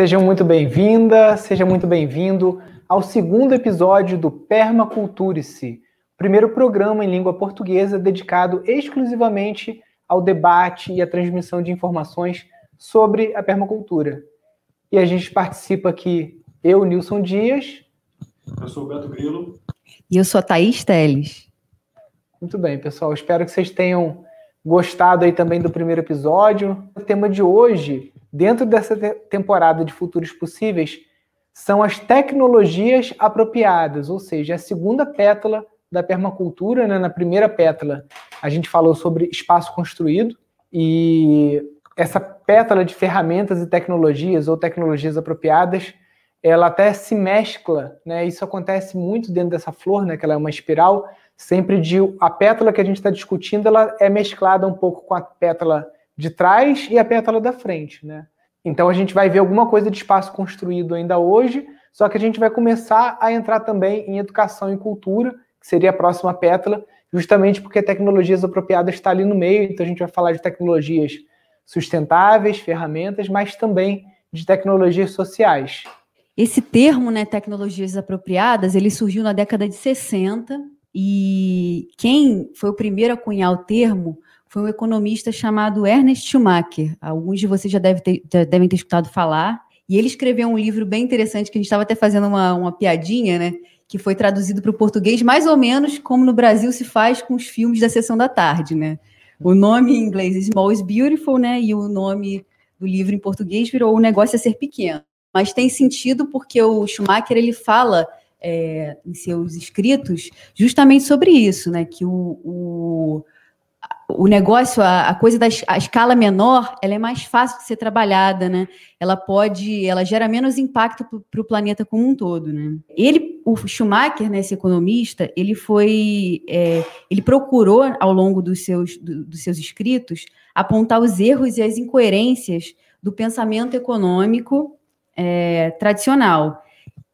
Seja muito bem-vinda, seja muito bem-vindo ao segundo episódio do Permaculture-se, primeiro programa em língua portuguesa dedicado exclusivamente ao debate e à transmissão de informações sobre a permacultura. E a gente participa aqui, eu, Nilson Dias. Eu sou o Beto Grilo. E eu sou a Thaís Teles. Muito bem, pessoal. Espero que vocês tenham gostado aí também do primeiro episódio. O tema de hoje dentro dessa temporada de futuros possíveis são as tecnologias apropriadas, ou seja, a segunda pétala da permacultura. Né? Na primeira pétala, a gente falou sobre espaço construído e essa pétala de ferramentas e tecnologias ou tecnologias apropriadas, ela até se mescla, né? Isso acontece muito dentro dessa flor, né? Que ela é uma espiral, sempre de a pétala que a gente está discutindo, ela é mesclada um pouco com a pétala de trás e a pétala da frente, né? Então a gente vai ver alguma coisa de espaço construído ainda hoje, só que a gente vai começar a entrar também em educação e cultura, que seria a próxima pétala, justamente porque tecnologias apropriadas está ali no meio, então a gente vai falar de tecnologias sustentáveis, ferramentas, mas também de tecnologias sociais. Esse termo, né, tecnologias apropriadas, ele surgiu na década de 60 e quem foi o primeiro a cunhar o termo foi um economista chamado Ernest Schumacher. Alguns de vocês já devem ter, devem ter escutado falar. E ele escreveu um livro bem interessante, que a gente estava até fazendo uma, uma piadinha, né? Que foi traduzido para o português, mais ou menos como no Brasil se faz com os filmes da sessão da tarde, né? O nome em inglês é Small is Beautiful, né? E o nome do livro em português virou O Negócio é Ser Pequeno. Mas tem sentido porque o Schumacher ele fala é, em seus escritos justamente sobre isso, né? Que o, o o negócio, a, a coisa da a escala menor, ela é mais fácil de ser trabalhada, né? Ela pode, ela gera menos impacto para o planeta como um todo, né? Ele, o Schumacher, né, esse economista, ele foi, é, ele procurou ao longo dos seus, do, dos seus escritos apontar os erros e as incoerências do pensamento econômico é, tradicional,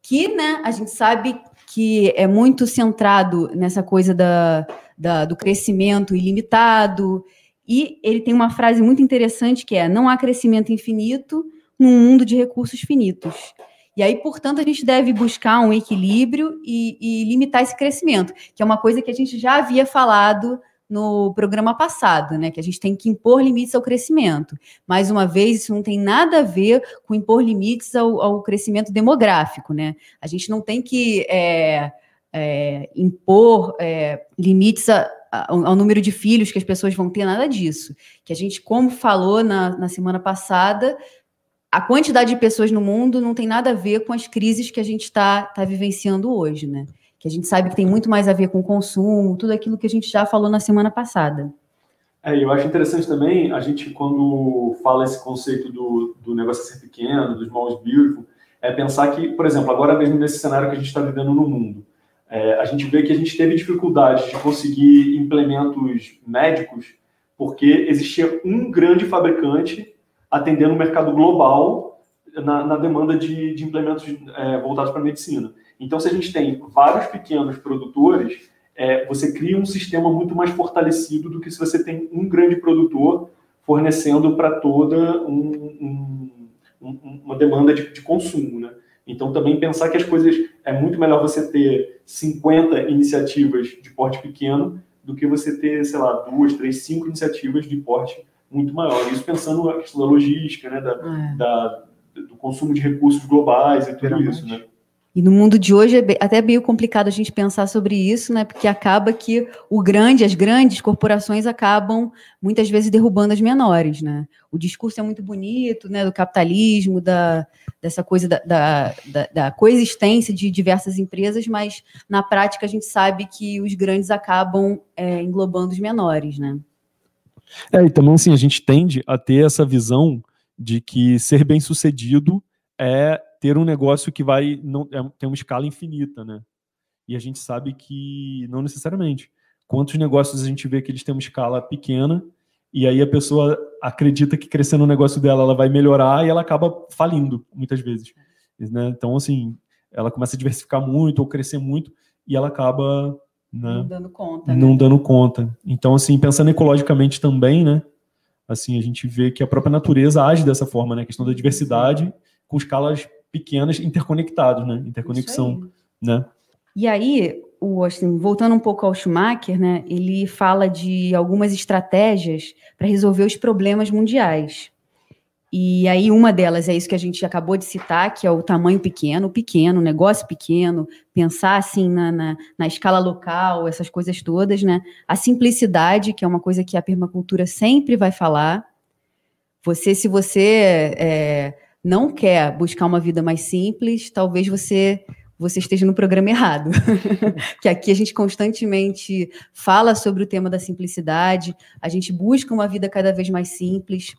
que, né, a gente sabe que é muito centrado nessa coisa da da, do crescimento ilimitado. E ele tem uma frase muito interessante que é: não há crescimento infinito num mundo de recursos finitos. E aí, portanto, a gente deve buscar um equilíbrio e, e, limitar esse crescimento, que é uma coisa que a gente já havia falado no programa passado, né? Que a gente tem que impor limites ao crescimento. Mais uma vez, isso não tem nada a ver com impor limites ao, ao crescimento demográfico, né? A gente não tem que é, é, impor é, limites a, ao número de filhos que as pessoas vão ter, nada disso. Que a gente, como falou na, na semana passada, a quantidade de pessoas no mundo não tem nada a ver com as crises que a gente está tá vivenciando hoje, né? Que a gente sabe que tem muito mais a ver com o consumo, tudo aquilo que a gente já falou na semana passada. É, eu acho interessante também, a gente, quando fala esse conceito do, do negócio ser pequeno, dos malls beautiful, é pensar que, por exemplo, agora mesmo nesse cenário que a gente está vivendo no mundo, é, a gente vê que a gente teve dificuldade de conseguir implementos médicos porque existia um grande fabricante atendendo o mercado global na, na demanda de, de implementos é, voltados para a medicina. Então, se a gente tem vários pequenos produtores, é, você cria um sistema muito mais fortalecido do que se você tem um grande produtor fornecendo para toda um, um, uma demanda de, de consumo. Né? Então, também pensar que as coisas. É muito melhor você ter 50 iniciativas de porte pequeno do que você ter, sei lá, duas, três, cinco iniciativas de porte muito maior. Isso pensando na questão da logística, né, da, é. da do consumo de recursos globais e tudo isso, né? E no mundo de hoje é até meio complicado a gente pensar sobre isso, né? Porque acaba que o grande, as grandes corporações acabam muitas vezes derrubando as menores, né? O discurso é muito bonito, né? Do capitalismo, da, dessa coisa da, da, da, da coexistência de diversas empresas, mas na prática a gente sabe que os grandes acabam é, englobando os menores, né? É, e também assim, a gente tende a ter essa visão de que ser bem sucedido é ter um negócio que vai não é, tem uma escala infinita, né? E a gente sabe que não necessariamente. Quantos negócios a gente vê que eles têm uma escala pequena e aí a pessoa acredita que crescendo o negócio dela ela vai melhorar e ela acaba falindo muitas vezes, né? Então assim, ela começa a diversificar muito ou crescer muito e ela acaba né, não dando conta. Não né? dando conta. Então assim, pensando ecologicamente também, né? Assim, a gente vê que a própria natureza age dessa forma, né? A questão da diversidade com escalas pequenas interconectados, né? Interconexão, né? E aí, o, assim, voltando um pouco ao Schumacher, né? Ele fala de algumas estratégias para resolver os problemas mundiais. E aí, uma delas é isso que a gente acabou de citar, que é o tamanho pequeno, pequeno, negócio pequeno, pensar assim na, na, na, escala local, essas coisas todas, né? A simplicidade, que é uma coisa que a permacultura sempre vai falar. Você, se você é, não quer buscar uma vida mais simples, talvez você você esteja no programa errado. que aqui a gente constantemente fala sobre o tema da simplicidade, a gente busca uma vida cada vez mais simples.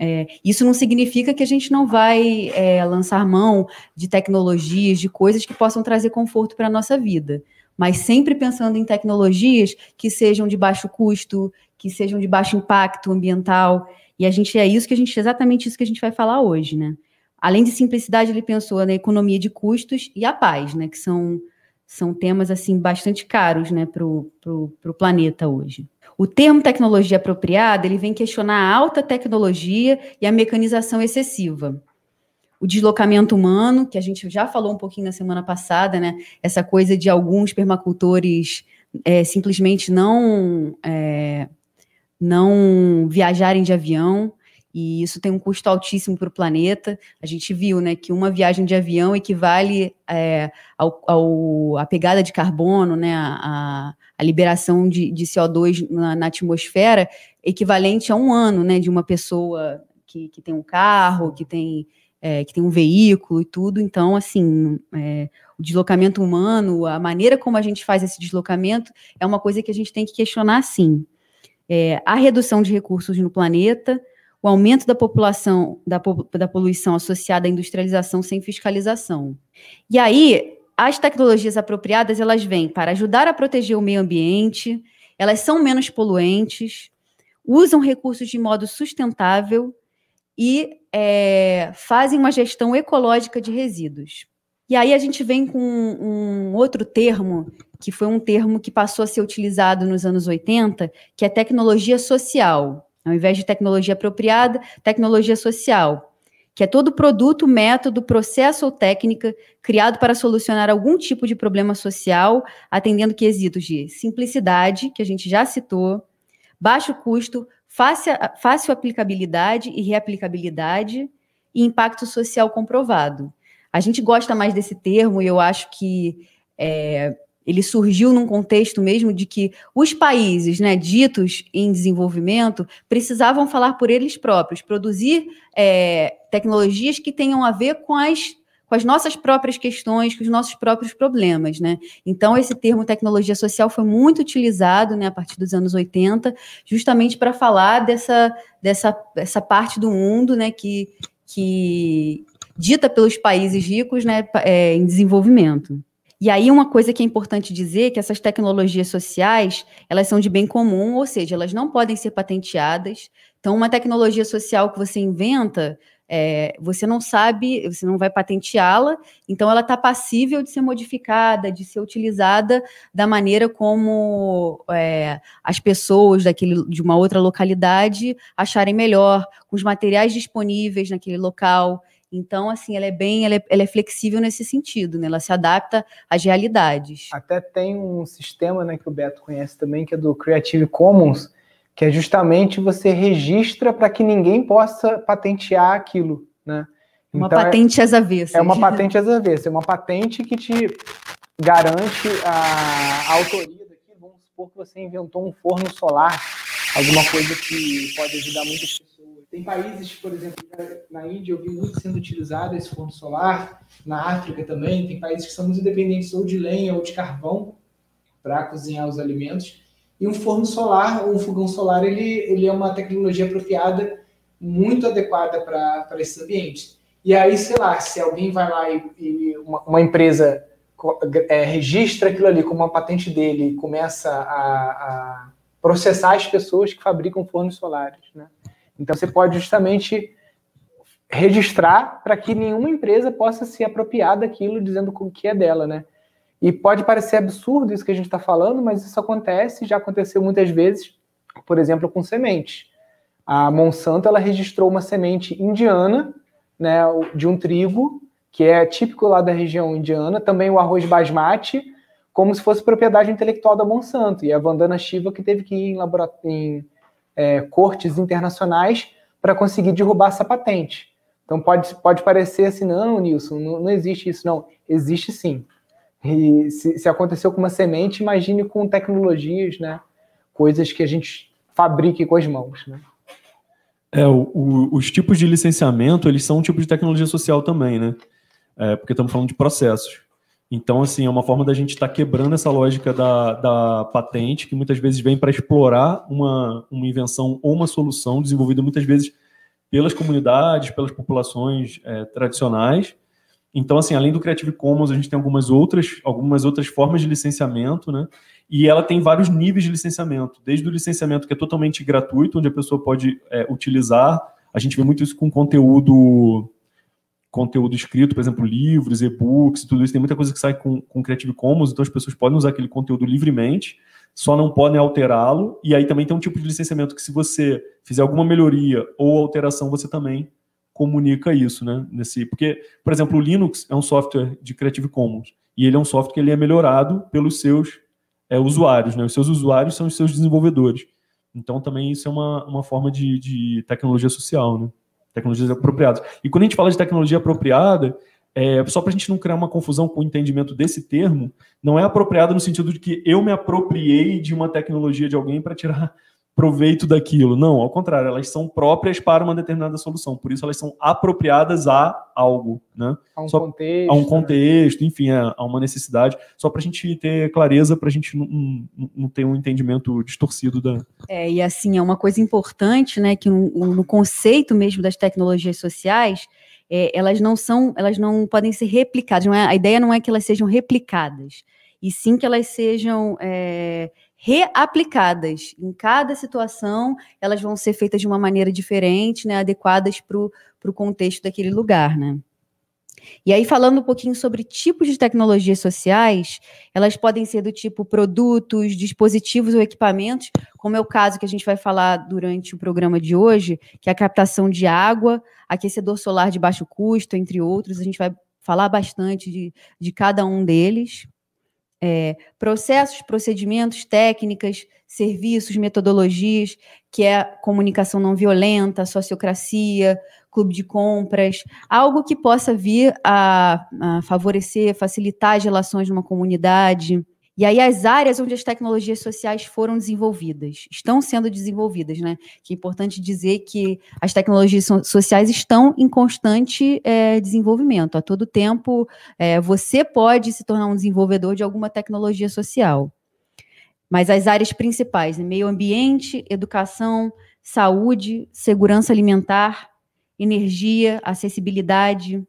É, isso não significa que a gente não vai é, lançar mão de tecnologias, de coisas que possam trazer conforto para a nossa vida, mas sempre pensando em tecnologias que sejam de baixo custo, que sejam de baixo impacto ambiental. E a gente é isso que a gente, exatamente isso que a gente vai falar hoje, né? Além de simplicidade, ele pensou na economia de custos e a paz, né? Que são, são temas assim bastante caros, né, para o planeta hoje. O termo tecnologia apropriada ele vem questionar a alta tecnologia e a mecanização excessiva. O deslocamento humano, que a gente já falou um pouquinho na semana passada, né? Essa coisa de alguns permacultores é, simplesmente não é, não viajarem de avião e isso tem um custo altíssimo para o planeta. A gente viu né, que uma viagem de avião equivale é, ao, ao, à pegada de carbono, né, a, a liberação de, de CO2 na, na, atmosfera, equivalente a um ano né, de uma pessoa que, que tem um carro, que tem, é, que tem um veículo e tudo. Então, assim, é, o deslocamento humano, a maneira como a gente faz esse deslocamento, é uma coisa que a gente tem que questionar, sim. É, a redução de recursos no planeta, o aumento da população, da, da poluição associada à industrialização sem fiscalização. E aí, as tecnologias apropriadas, elas vêm para ajudar a proteger o meio ambiente, elas são menos poluentes, usam recursos de modo sustentável e é, fazem uma gestão ecológica de resíduos. E aí a gente vem com um outro termo, que foi um termo que passou a ser utilizado nos anos 80, que é tecnologia social. Ao invés de tecnologia apropriada, tecnologia social, que é todo produto, método, processo ou técnica criado para solucionar algum tipo de problema social, atendendo quesitos de simplicidade, que a gente já citou, baixo custo, fácil, fácil aplicabilidade e reaplicabilidade e impacto social comprovado. A gente gosta mais desse termo e eu acho que é, ele surgiu num contexto mesmo de que os países né, ditos em desenvolvimento precisavam falar por eles próprios, produzir é, tecnologias que tenham a ver com as, com as nossas próprias questões, com os nossos próprios problemas. Né? Então, esse termo tecnologia social foi muito utilizado né, a partir dos anos 80, justamente para falar dessa, dessa, dessa parte do mundo né, que, que dita pelos países ricos né, é, em desenvolvimento. E aí uma coisa que é importante dizer é que essas tecnologias sociais, elas são de bem comum, ou seja, elas não podem ser patenteadas. Então, uma tecnologia social que você inventa, é, você não sabe, você não vai patenteá-la, então ela está passível de ser modificada, de ser utilizada da maneira como é, as pessoas daquele, de uma outra localidade acharem melhor, com os materiais disponíveis naquele local. Então, assim, ela é bem, ela é, ela é, flexível nesse sentido, né? Ela se adapta às realidades. Até tem um sistema, né, que o Beto conhece também, que é do Creative Commons, que é justamente você registra para que ninguém possa patentear aquilo, né? Uma então, patente é, às avessas. É uma patente às avessas, é uma patente que te garante a, a autoria daquilo. Vamos supor que você inventou um forno solar, alguma coisa que pode ajudar muitas pessoas tem países, por exemplo, na Índia eu vi muito sendo utilizado esse forno solar, na África também, tem países que são muito dependentes ou de lenha ou de carvão para cozinhar os alimentos. E um forno solar, um fogão solar, ele, ele é uma tecnologia apropriada, muito adequada para esses ambientes. E aí, sei lá, se alguém vai lá e, e uma, uma, empresa é, registra aquilo ali como uma patente dele e começa a, a processar as pessoas que fabricam fornos solares, né? Então você pode justamente registrar para que nenhuma empresa possa se apropriar daquilo dizendo que é dela, né? E pode parecer absurdo isso que a gente está falando, mas isso acontece, já aconteceu muitas vezes, por exemplo, com sementes. A Monsanto ela registrou uma semente indiana né, de um trigo, que é típico lá da região indiana, também o arroz basmati, como se fosse propriedade intelectual da Monsanto. E a Vandana Shiva que teve que ir em, em é, cortes internacionais para conseguir derrubar essa patente. Então pode, pode parecer assim, não, Nilson, não, não existe isso, não. Existe sim. E se, se, aconteceu com uma semente, imagine com tecnologias, né? Coisas que a gente fabrique com as mãos, né? É, o, o, os tipos de licenciamento, eles são um tipo de tecnologia social também, né? É, porque estamos falando de processos. Então, assim, é uma forma da gente estar tá quebrando essa lógica da, da patente, que muitas vezes vem para explorar uma, uma invenção ou uma solução desenvolvida muitas vezes pelas comunidades, pelas populações é, tradicionais. Então, assim, além do Creative Commons, a gente tem algumas outras, algumas outras formas de licenciamento, né? E ela tem vários níveis de licenciamento, desde o licenciamento que é totalmente gratuito, onde a pessoa pode é, utilizar. A gente vê muito isso com conteúdo conteúdo escrito, por exemplo, livros, e-books, tudo isso. Tem muita coisa que sai com, com Creative Commons, então as pessoas podem usar aquele conteúdo livremente, só não podem alterá-lo. E aí também tem um tipo de licenciamento que, se você fizer alguma melhoria ou alteração, você também comunica isso, né? Nesse, porque, por exemplo, o Linux é um software de Creative Commons e ele é um software que ele é melhorado pelos seus é, usuários, né? Os seus usuários são os seus desenvolvedores. Então também isso é uma, uma forma de, de tecnologia social, né? Tecnologias apropriadas. E quando a gente fala de tecnologia apropriada, é, só para a gente não criar uma confusão com o entendimento desse termo, não é apropriado no sentido de que eu me apropriei de uma tecnologia de alguém para tirar proveito daquilo. Não, ao contrário, elas são próprias para uma determinada solução. Por isso elas são apropriadas a algo, né? A um Só, contexto. A um né? contexto, enfim, a, a uma necessidade. Só para a gente ter clareza, para a gente não, não, não, ter um entendimento distorcido da. É, e assim, é uma coisa importante, né? Que no, no conceito mesmo das tecnologias sociais, é, elas não são, elas não podem ser replicadas. Não é, a ideia não é que elas sejam replicadas, e sim que elas sejam. É, reaplicadas. Em cada situação, elas vão ser feitas de uma maneira diferente, né, adequadas para o contexto daquele lugar, né? E aí, falando um pouquinho sobre tipos de tecnologias sociais, elas podem ser do tipo produtos, dispositivos ou equipamentos, como é o caso que a gente vai falar durante o programa de hoje, que é a captação de água, aquecedor solar de baixo custo, entre outros. A gente vai falar bastante de, de cada um deles é, processos, procedimentos, técnicas, serviços, metodologias, que é comunicação não violenta, sociocracia, clube de compras, algo que possa vir a, a favorecer, facilitar as relações numa comunidade. E aí as áreas onde as tecnologias sociais foram desenvolvidas, estão sendo desenvolvidas, né? Que é importante dizer que as tecnologias sociais estão em constante é, desenvolvimento. A todo tempo, é, você pode se tornar um desenvolvedor de alguma tecnologia social. Mas as áreas principais, né? meio ambiente, educação, saúde, segurança alimentar, energia, acessibilidade,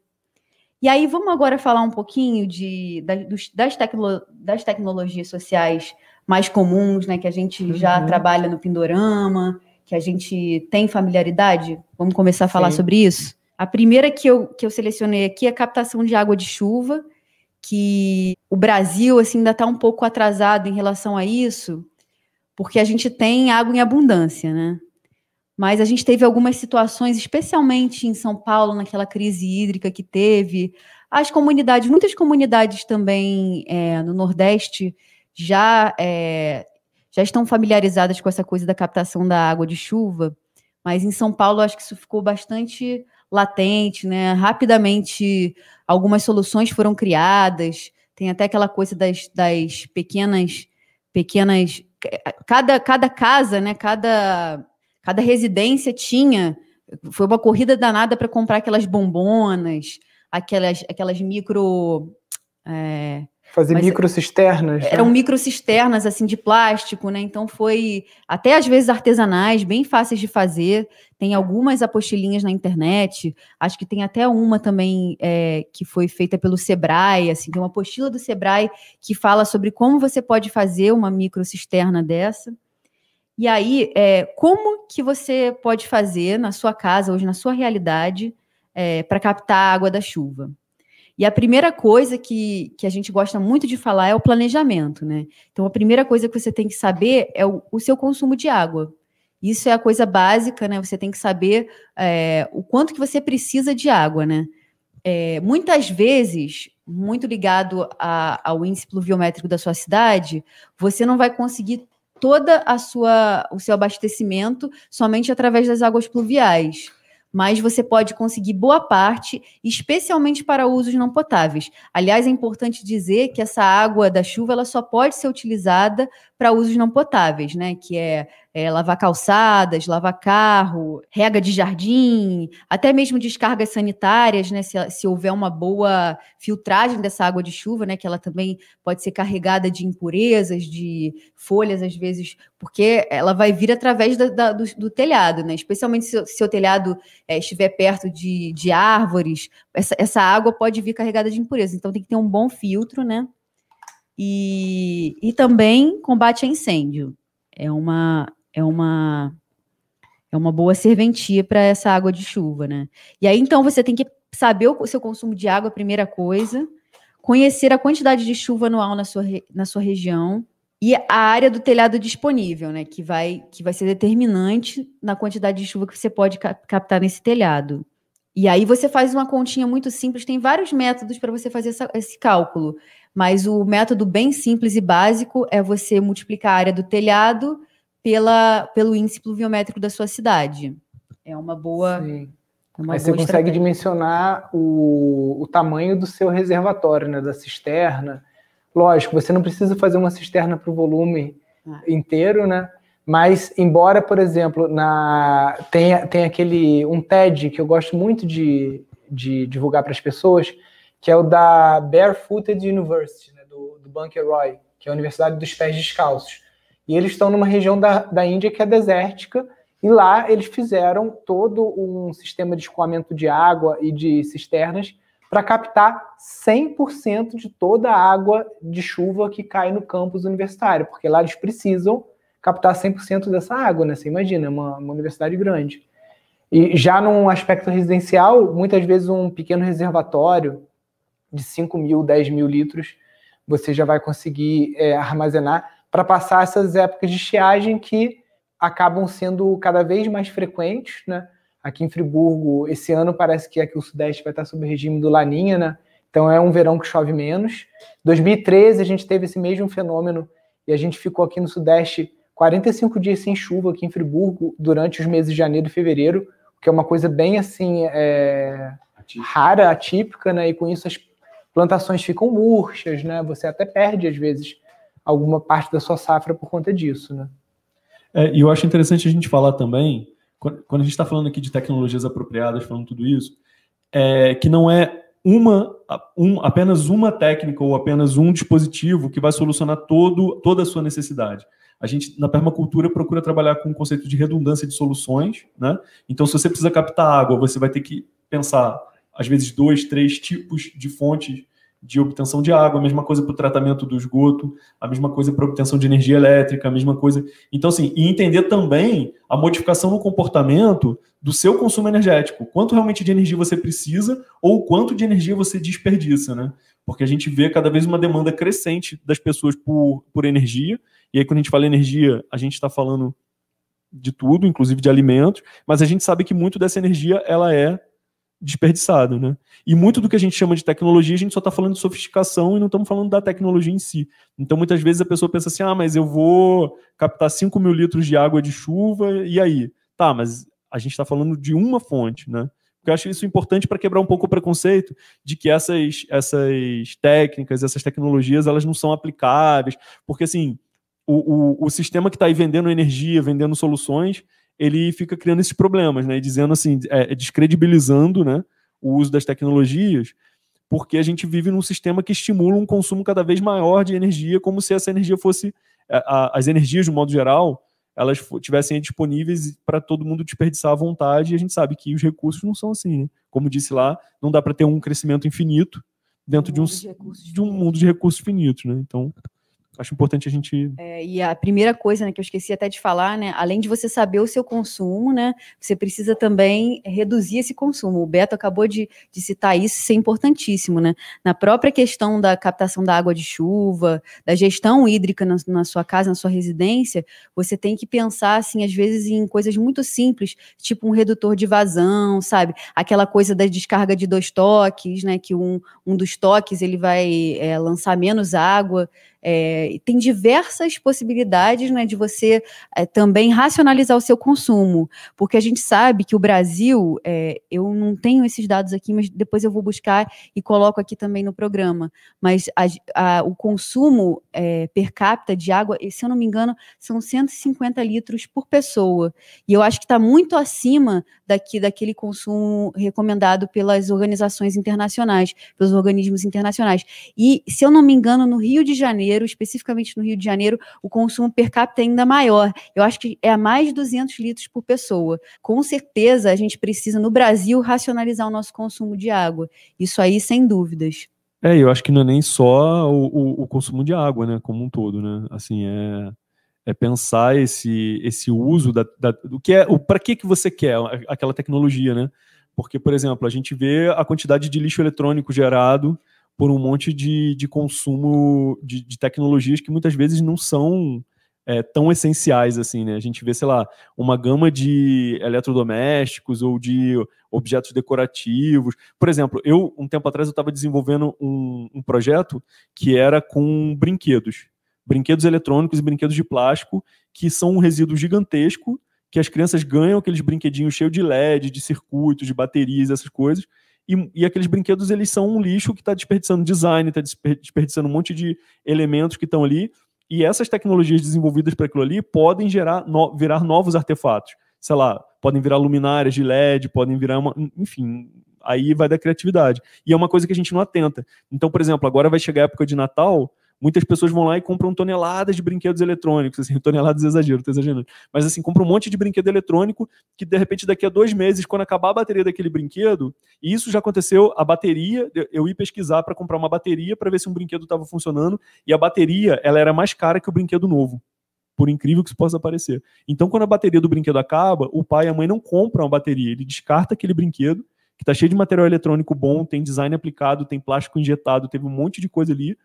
e aí, vamos agora falar um pouquinho de, das, das, tecno, das tecnologias sociais mais comuns, né? Que a gente uhum. já trabalha no Pindorama, que a gente tem familiaridade. Vamos começar a falar Sim. sobre isso? A primeira que eu, que eu selecionei aqui é a captação de água de chuva, que o Brasil assim, ainda está um pouco atrasado em relação a isso, porque a gente tem água em abundância, né? Mas a gente teve algumas situações, especialmente em São Paulo, naquela crise hídrica que teve. As comunidades, muitas comunidades também é, no Nordeste já, é, já estão familiarizadas com essa coisa da captação da água de chuva, mas em São Paulo acho que isso ficou bastante latente, né? Rapidamente algumas soluções foram criadas, tem até aquela coisa das, das pequenas, pequenas, cada, cada casa, né? Cada Cada residência tinha. Foi uma corrida danada para comprar aquelas bombonas, aquelas, aquelas micro. É, Fazer microcisternas. Eram né? microcisternas, assim, de plástico, né? Então foi até às vezes artesanais, bem fáceis de fazer. Tem algumas apostilinhas na internet. Acho que tem até uma também é, que foi feita pelo Sebrae, assim, tem uma apostila do Sebrae que fala sobre como você pode fazer uma microcisterna dessa. E aí, é, como que você pode fazer na sua casa, hoje na sua realidade, é, para captar a água da chuva? E a primeira coisa que, que a gente gosta muito de falar é o planejamento, né? Então, a primeira coisa que você tem que saber é o, o seu consumo de água. Isso é a coisa básica, né? Você tem que saber é, o quanto que você precisa de água, né? É, muitas vezes, muito ligado a, ao índice pluviométrico da sua cidade, você não vai conseguir toda a sua o seu abastecimento somente através das águas pluviais mas você pode conseguir boa parte, especialmente para usos não potáveis. Aliás, é importante dizer que essa água da chuva ela só pode ser utilizada para usos não potáveis, né? Que é, é, lavar calçadas, lavar carro, rega de jardim, até mesmo descargas sanitárias, né? Se, se houver uma boa filtragem dessa água de chuva, né? Que ela também pode ser carregada de impurezas, de folhas, às vezes, porque ela vai vir através da, da, do, do, telhado, né? Especialmente se, se o telhado é, estiver perto de, de árvores, essa, essa água pode vir carregada de impurezas. Então tem que ter um bom filtro, né? E, e também combate a incêndio. É uma, é uma, é uma boa serventia para essa água de chuva, né? E aí, então, você tem que saber o seu consumo de água, primeira coisa, conhecer a quantidade de chuva anual na sua, na sua região e a área do telhado disponível, né? Que vai, que vai ser determinante na quantidade de chuva que você pode captar nesse telhado. E aí você faz uma continha muito simples, tem vários métodos para você fazer essa, esse cálculo. Mas o método bem simples e básico é você multiplicar a área do telhado pela, pelo índice pluviométrico da sua cidade. É uma boa. Sim. É uma Aí você consegue dimensionar o, o tamanho do seu reservatório, né, da cisterna. Lógico, você não precisa fazer uma cisterna para o volume ah. inteiro, né? Mas, embora, por exemplo, na tem, tem aquele um TED que eu gosto muito de, de divulgar para as pessoas, que é o da Barefooted University, né, do, do Bunker Roy, que é a Universidade dos Pés Descalços. E eles estão numa região da, da Índia que é desértica, e lá eles fizeram todo um sistema de escoamento de água e de cisternas para captar 100% de toda a água de chuva que cai no campus universitário, porque lá eles precisam captar 100% dessa água, né? Você imagina, é uma, uma universidade grande. E já num aspecto residencial, muitas vezes um pequeno reservatório de 5 mil, 10 mil litros, você já vai conseguir é, armazenar para passar essas épocas de estiagem que acabam sendo cada vez mais frequentes, né? Aqui em Friburgo, esse ano parece que aqui o Sudeste vai estar sob o regime do Laninha, né? Então é um verão que chove menos. 2013 a gente teve esse mesmo fenômeno e a gente ficou aqui no Sudeste 45 dias sem chuva aqui em Friburgo durante os meses de janeiro e fevereiro, que é uma coisa bem assim é, rara, atípica, né? E com isso as plantações ficam murchas, né? Você até perde, às vezes, alguma parte da sua safra por conta disso, né? É, e eu acho interessante a gente falar também, quando, a gente está falando aqui de tecnologias apropriadas, falando tudo isso, é, que não é uma, um, apenas uma técnica ou apenas um dispositivo que vai solucionar todo, toda a sua necessidade. A gente, na permacultura, procura trabalhar com o conceito de redundância de soluções, né? Então, se você precisa captar água, você vai ter que pensar às vezes dois, três tipos de fontes de obtenção de água, a mesma coisa para o tratamento do esgoto, a mesma coisa para a obtenção de energia elétrica, a mesma coisa. Então, assim, e entender também a modificação no comportamento do seu consumo energético. Quanto realmente de energia você precisa ou quanto de energia você desperdiça, né? Porque a gente vê cada vez uma demanda crescente das pessoas por, por energia. E aí, quando a gente fala energia, a gente está falando de tudo, inclusive de alimentos, mas a gente sabe que muito dessa energia ela é desperdiçado, né? E muito do que a gente chama de tecnologia, a gente só está falando de sofisticação e não estamos falando da tecnologia em si. Então, muitas vezes a pessoa pensa assim, ah, mas eu vou captar 5 mil litros de água de chuva, e aí? Tá, mas a gente está falando de uma fonte, né? Porque eu acho isso importante para quebrar um pouco o preconceito de que essas, essas técnicas, essas tecnologias, elas não são aplicáveis, porque assim, o, o, o sistema que está aí vendendo energia, vendendo soluções, ele fica criando esses problemas, né? E dizendo assim, é, é, descredibilizando né, o uso das tecnologias, porque a gente vive num sistema que estimula um consumo cada vez maior de energia, como se essa energia fosse. É, a, as energias, de modo geral, elas tivessem disponíveis para todo mundo desperdiçar à vontade, e a gente sabe que os recursos não são assim. Né? Como disse lá, não dá para ter um crescimento infinito dentro um de, um, de, de um mundo de recursos finitos. Né? Então, acho importante a gente. É, e a primeira coisa né, que eu esqueci até de falar, né? Além de você saber o seu consumo, né? Você precisa também reduzir esse consumo. O Beto acabou de, de citar isso, isso é importantíssimo, né? Na própria questão da captação da água de chuva, da gestão hídrica na, na sua casa, na sua residência, você tem que pensar, assim, às vezes, em coisas muito simples, tipo um redutor de vazão, sabe? Aquela coisa da descarga de dois toques, né? Que um, um dos toques ele vai é, lançar menos água. É, tem diversas possibilidades né, de você é, também racionalizar o seu consumo, porque a gente sabe que o Brasil, é, eu não tenho esses dados aqui, mas depois eu vou buscar e coloco aqui também no programa. Mas a, a, o consumo é, per capita de água, se eu não me engano, são 150 litros por pessoa. E eu acho que está muito acima daqui daquele consumo recomendado pelas organizações internacionais, pelos organismos internacionais. E, se eu não me engano, no Rio de Janeiro, Janeiro, especificamente no Rio de Janeiro, o consumo per capita é ainda maior. Eu acho que é a mais de 200 litros por pessoa. Com certeza, a gente precisa, no Brasil, racionalizar o nosso consumo de água. Isso aí, sem dúvidas. É, eu acho que não é nem só o, o, o consumo de água, né, como um todo, né? Assim, é, é pensar esse, esse uso da, da do que é, o para que que você quer aquela tecnologia, né? Porque, por exemplo, a gente vê a quantidade de lixo eletrônico gerado por um monte de, de consumo de, de tecnologias que muitas vezes não são é, tão essenciais assim, né? A gente vê, sei lá, uma gama de eletrodomésticos ou de objetos decorativos. Por exemplo, eu, um tempo atrás, eu estava desenvolvendo um, um, projeto que era com brinquedos. Brinquedos eletrônicos e brinquedos de plástico, que são um resíduo gigantesco, que as crianças ganham aqueles brinquedinhos cheios de LED, de circuitos, de baterias, essas coisas, e, e aqueles brinquedos eles são um lixo que está desperdiçando design, está desperdiçando um monte de elementos que estão ali. E essas tecnologias desenvolvidas para aquilo ali podem gerar, no, virar novos artefatos. Sei lá, podem virar luminárias de LED, podem virar uma. Enfim, aí vai da criatividade. E é uma coisa que a gente não atenta. Então, por exemplo, agora vai chegar a época de Natal, muitas pessoas vão lá e compram toneladas de brinquedos eletrônicos, assim, toneladas exagero, tô exagerando, mas assim, compram um monte de brinquedo eletrônico que de repente daqui a dois meses, quando acabar a bateria daquele brinquedo, e isso já aconteceu, a bateria, eu ia pesquisar para comprar uma bateria para ver se um brinquedo estava funcionando, e a bateria, ela era mais cara que o brinquedo novo por incrível que isso possa parecer. Então, quando a bateria do brinquedo acaba, o pai e a mãe não compram a bateria, ele descarta aquele brinquedo, que está cheio de material eletrônico bom, tem design aplicado, tem plástico injetado, teve um monte de coisa ali,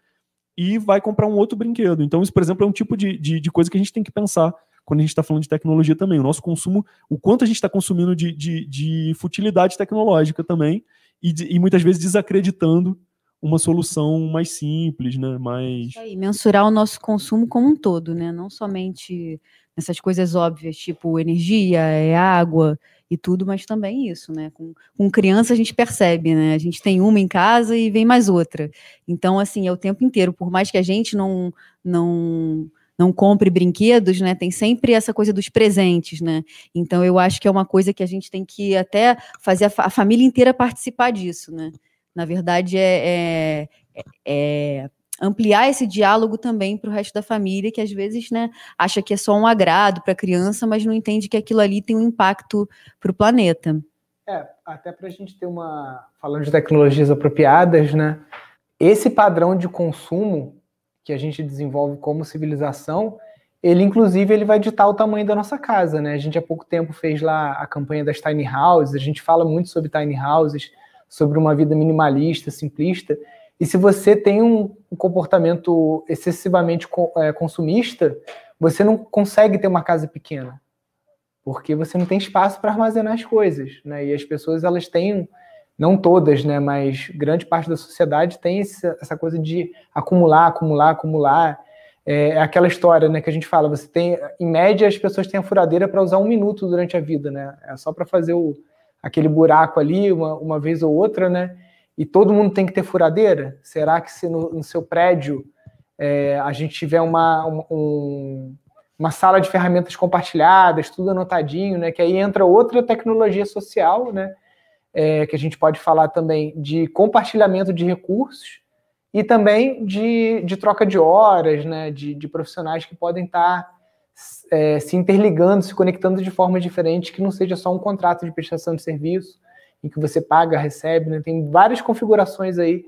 e vai comprar um outro brinquedo. Então, isso, por exemplo, é um tipo de, de, de coisa que a gente tem que pensar quando a gente está falando de tecnologia também. O nosso consumo, o quanto a gente está consumindo de, de, de, futilidade tecnológica também, e, de, e, muitas vezes desacreditando uma solução mais simples, né? Mais... E mensurar o nosso consumo como um todo, né? Não somente nessas coisas óbvias, tipo energia, é água, e tudo, mas também isso, né? Com, com criança a gente percebe, né? A gente tem uma em casa e vem mais outra. Então, assim, é o tempo inteiro. Por mais que a gente não não não compre brinquedos, né? Tem sempre essa coisa dos presentes, né? Então eu acho que é uma coisa que a gente tem que até fazer a, a família inteira participar disso, né? Na verdade é, é, é ampliar esse diálogo também para o resto da família, que às vezes né, acha que é só um agrado para a criança, mas não entende que aquilo ali tem um impacto para o planeta. É, até para a gente ter uma. Falando de tecnologias apropriadas, né? Esse padrão de consumo que a gente desenvolve como civilização, ele inclusive ele vai ditar o tamanho da nossa casa, né? A gente há pouco tempo fez lá a campanha das tiny houses, a gente fala muito sobre tiny houses, sobre uma vida minimalista, simplista, e se você tem um comportamento excessivamente é, consumista, você não consegue ter uma casa pequena, porque você não tem espaço para armazenar as coisas, né? E as pessoas elas têm, não todas, né? Mas grande parte da sociedade tem essa coisa de acumular, acumular, acumular. É, é aquela história, né? Que a gente fala, você tem, em média, as pessoas têm a furadeira para usar um minuto durante a vida, né? É só para fazer o, aquele buraco ali uma, uma vez ou outra, né? E todo mundo tem que ter furadeira? Será que se no, no seu prédio é, a gente tiver uma, um, uma sala de ferramentas compartilhadas, tudo anotadinho, né? Que aí entra outra tecnologia social, né? É, que a gente pode falar também de compartilhamento de recursos e também de, de troca de horas, né? De, de profissionais que podem estar é, se interligando, se conectando de forma diferente, que não seja só um contrato de prestação de serviço, em que você paga, recebe, né? Tem várias configurações aí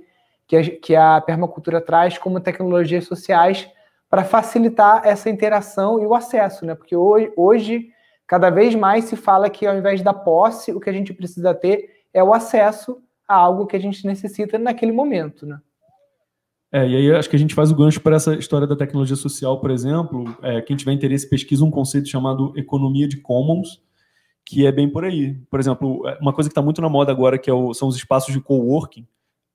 que a, que a permacultura traz como tecnologias sociais para facilitar essa interação e o acesso, né? Porque hoje, hoje, cada vez mais se fala que ao invés da posse, o que a gente precisa ter é o acesso a algo que a gente necessita naquele momento, né? É, e aí acho que a gente faz o gancho para essa história da tecnologia social, por exemplo. É, quem tiver interesse, pesquisa um conceito chamado economia de commons, que é bem por aí. Por exemplo, é, uma coisa que está muito na moda agora, que é o, são os espaços de coworking,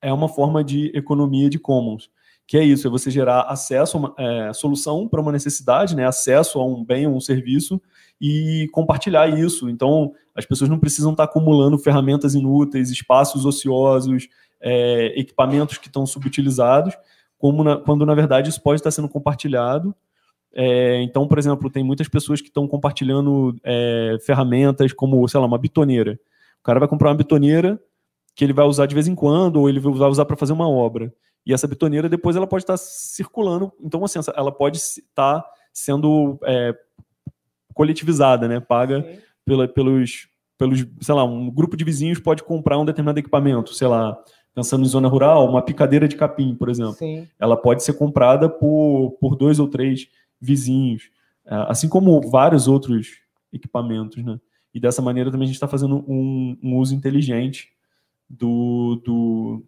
é uma forma de economia de commons, que é isso, é você gerar acesso uma é, solução para uma necessidade, né, acesso a um bem ou um serviço e compartilhar isso. Então, as pessoas não precisam estar tá acumulando ferramentas inúteis, espaços ociosos, é, equipamentos que estão subutilizados, como na, quando na verdade isso pode estar sendo compartilhado. É, então, por exemplo, tem muitas pessoas que estão compartilhando é, ferramentas como, sei lá, uma bitoneira. O cara vai comprar uma bitoneira que ele vai usar de vez em quando, ou ele vai usar para fazer uma obra. E essa bitoneira depois ela pode estar circulando. Então, assim, ela pode estar sendo é, coletivizada, né? Paga pela, pelos, pelos, sei lá, um grupo de vizinhos pode comprar um determinado equipamento, sei lá, pensando em zona rural, uma picadeira de capim, por exemplo. Sim. Ela pode ser comprada por, por dois ou três vizinhos, é, assim como vários outros equipamentos, né? E dessa maneira também a gente está fazendo um, um, uso inteligente do, do,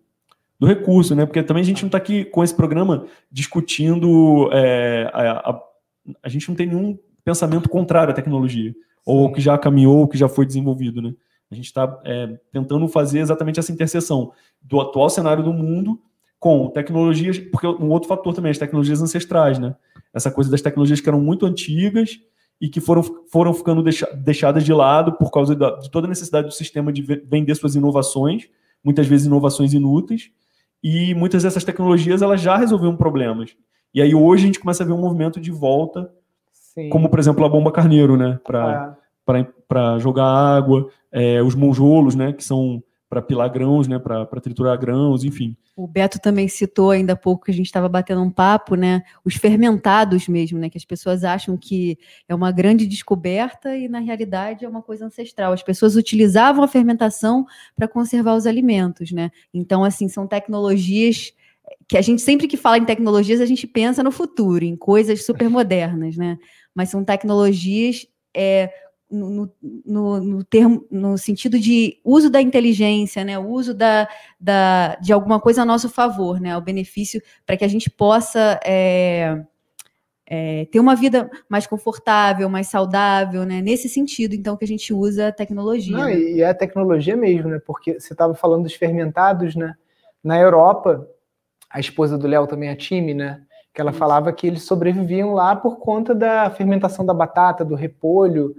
do, recurso, né? Porque também a gente não está aqui com esse programa discutindo, é, a, a, a, gente não tem nenhum pensamento contrário à tecnologia, Sim. ou que já caminhou, ou que já foi desenvolvido, né? A gente está é, tentando fazer exatamente essa interseção do atual cenário do mundo com tecnologias, porque um outro fator também, as tecnologias ancestrais, né? Essa coisa das tecnologias que eram muito antigas e que foram, foram ficando deixa, deixadas de lado por causa da, de toda a necessidade do sistema de vender suas inovações, muitas vezes inovações inúteis, e muitas dessas tecnologias elas já resolviam problemas. E aí hoje a gente começa a ver um movimento de volta, Sim. como por exemplo a bomba carneiro, né? Para é. jogar água, é, os monjolos, né, que são para pilar grãos, né, para triturar grãos, enfim. O Beto também citou ainda há pouco que a gente estava batendo um papo, né, os fermentados mesmo, né, que as pessoas acham que é uma grande descoberta e na realidade é uma coisa ancestral. As pessoas utilizavam a fermentação para conservar os alimentos, né? Então, assim, são tecnologias que a gente sempre que fala em tecnologias a gente pensa no futuro, em coisas super modernas, né? Mas são tecnologias é, no, no, no, termo, no sentido de uso da inteligência, né, o uso da, da, de alguma coisa a nosso favor, né, o benefício para que a gente possa é, é, ter uma vida mais confortável, mais saudável, né, nesse sentido, então, que a gente usa a tecnologia. Não, né? E é a tecnologia mesmo, né, porque você estava falando dos fermentados, né, na Europa, a esposa do Léo também, a Time, né, que ela falava que eles sobreviviam lá por conta da fermentação da batata, do repolho,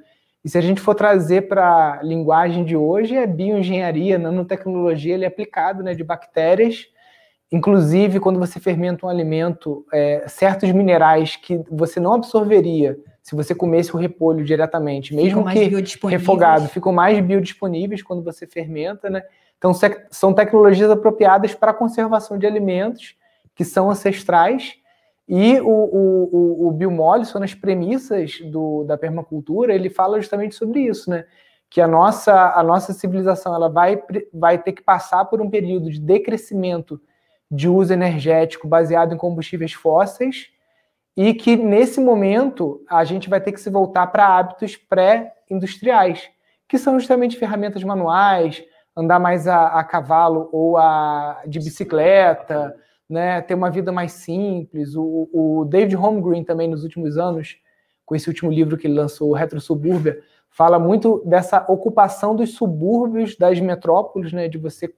e se a gente for trazer para a linguagem de hoje, é bioengenharia, nanotecnologia, ele é aplicado né, de bactérias. Inclusive, quando você fermenta um alimento, é, certos minerais que você não absorveria se você comesse o repolho diretamente, mesmo que refogado, ficam mais biodisponíveis quando você fermenta, né? Então, são tecnologias apropriadas para a conservação de alimentos que são ancestrais e o, o, o, Bill Mollison, nas premissas do, da permacultura, ele fala justamente sobre isso, né? Que a nossa, a nossa civilização ela vai, vai ter que passar por um período de decrescimento de uso energético baseado em combustíveis fósseis e que nesse momento a gente vai ter que se voltar para hábitos pré-industriais, que são justamente ferramentas manuais, andar mais a, a cavalo ou a, de bicicleta, né, ter uma vida mais simples. O, o David Holmgren também nos últimos anos, com esse último livro que ele lançou, Retro Subúrbia, fala muito dessa ocupação dos subúrbios das metrópoles, né, de você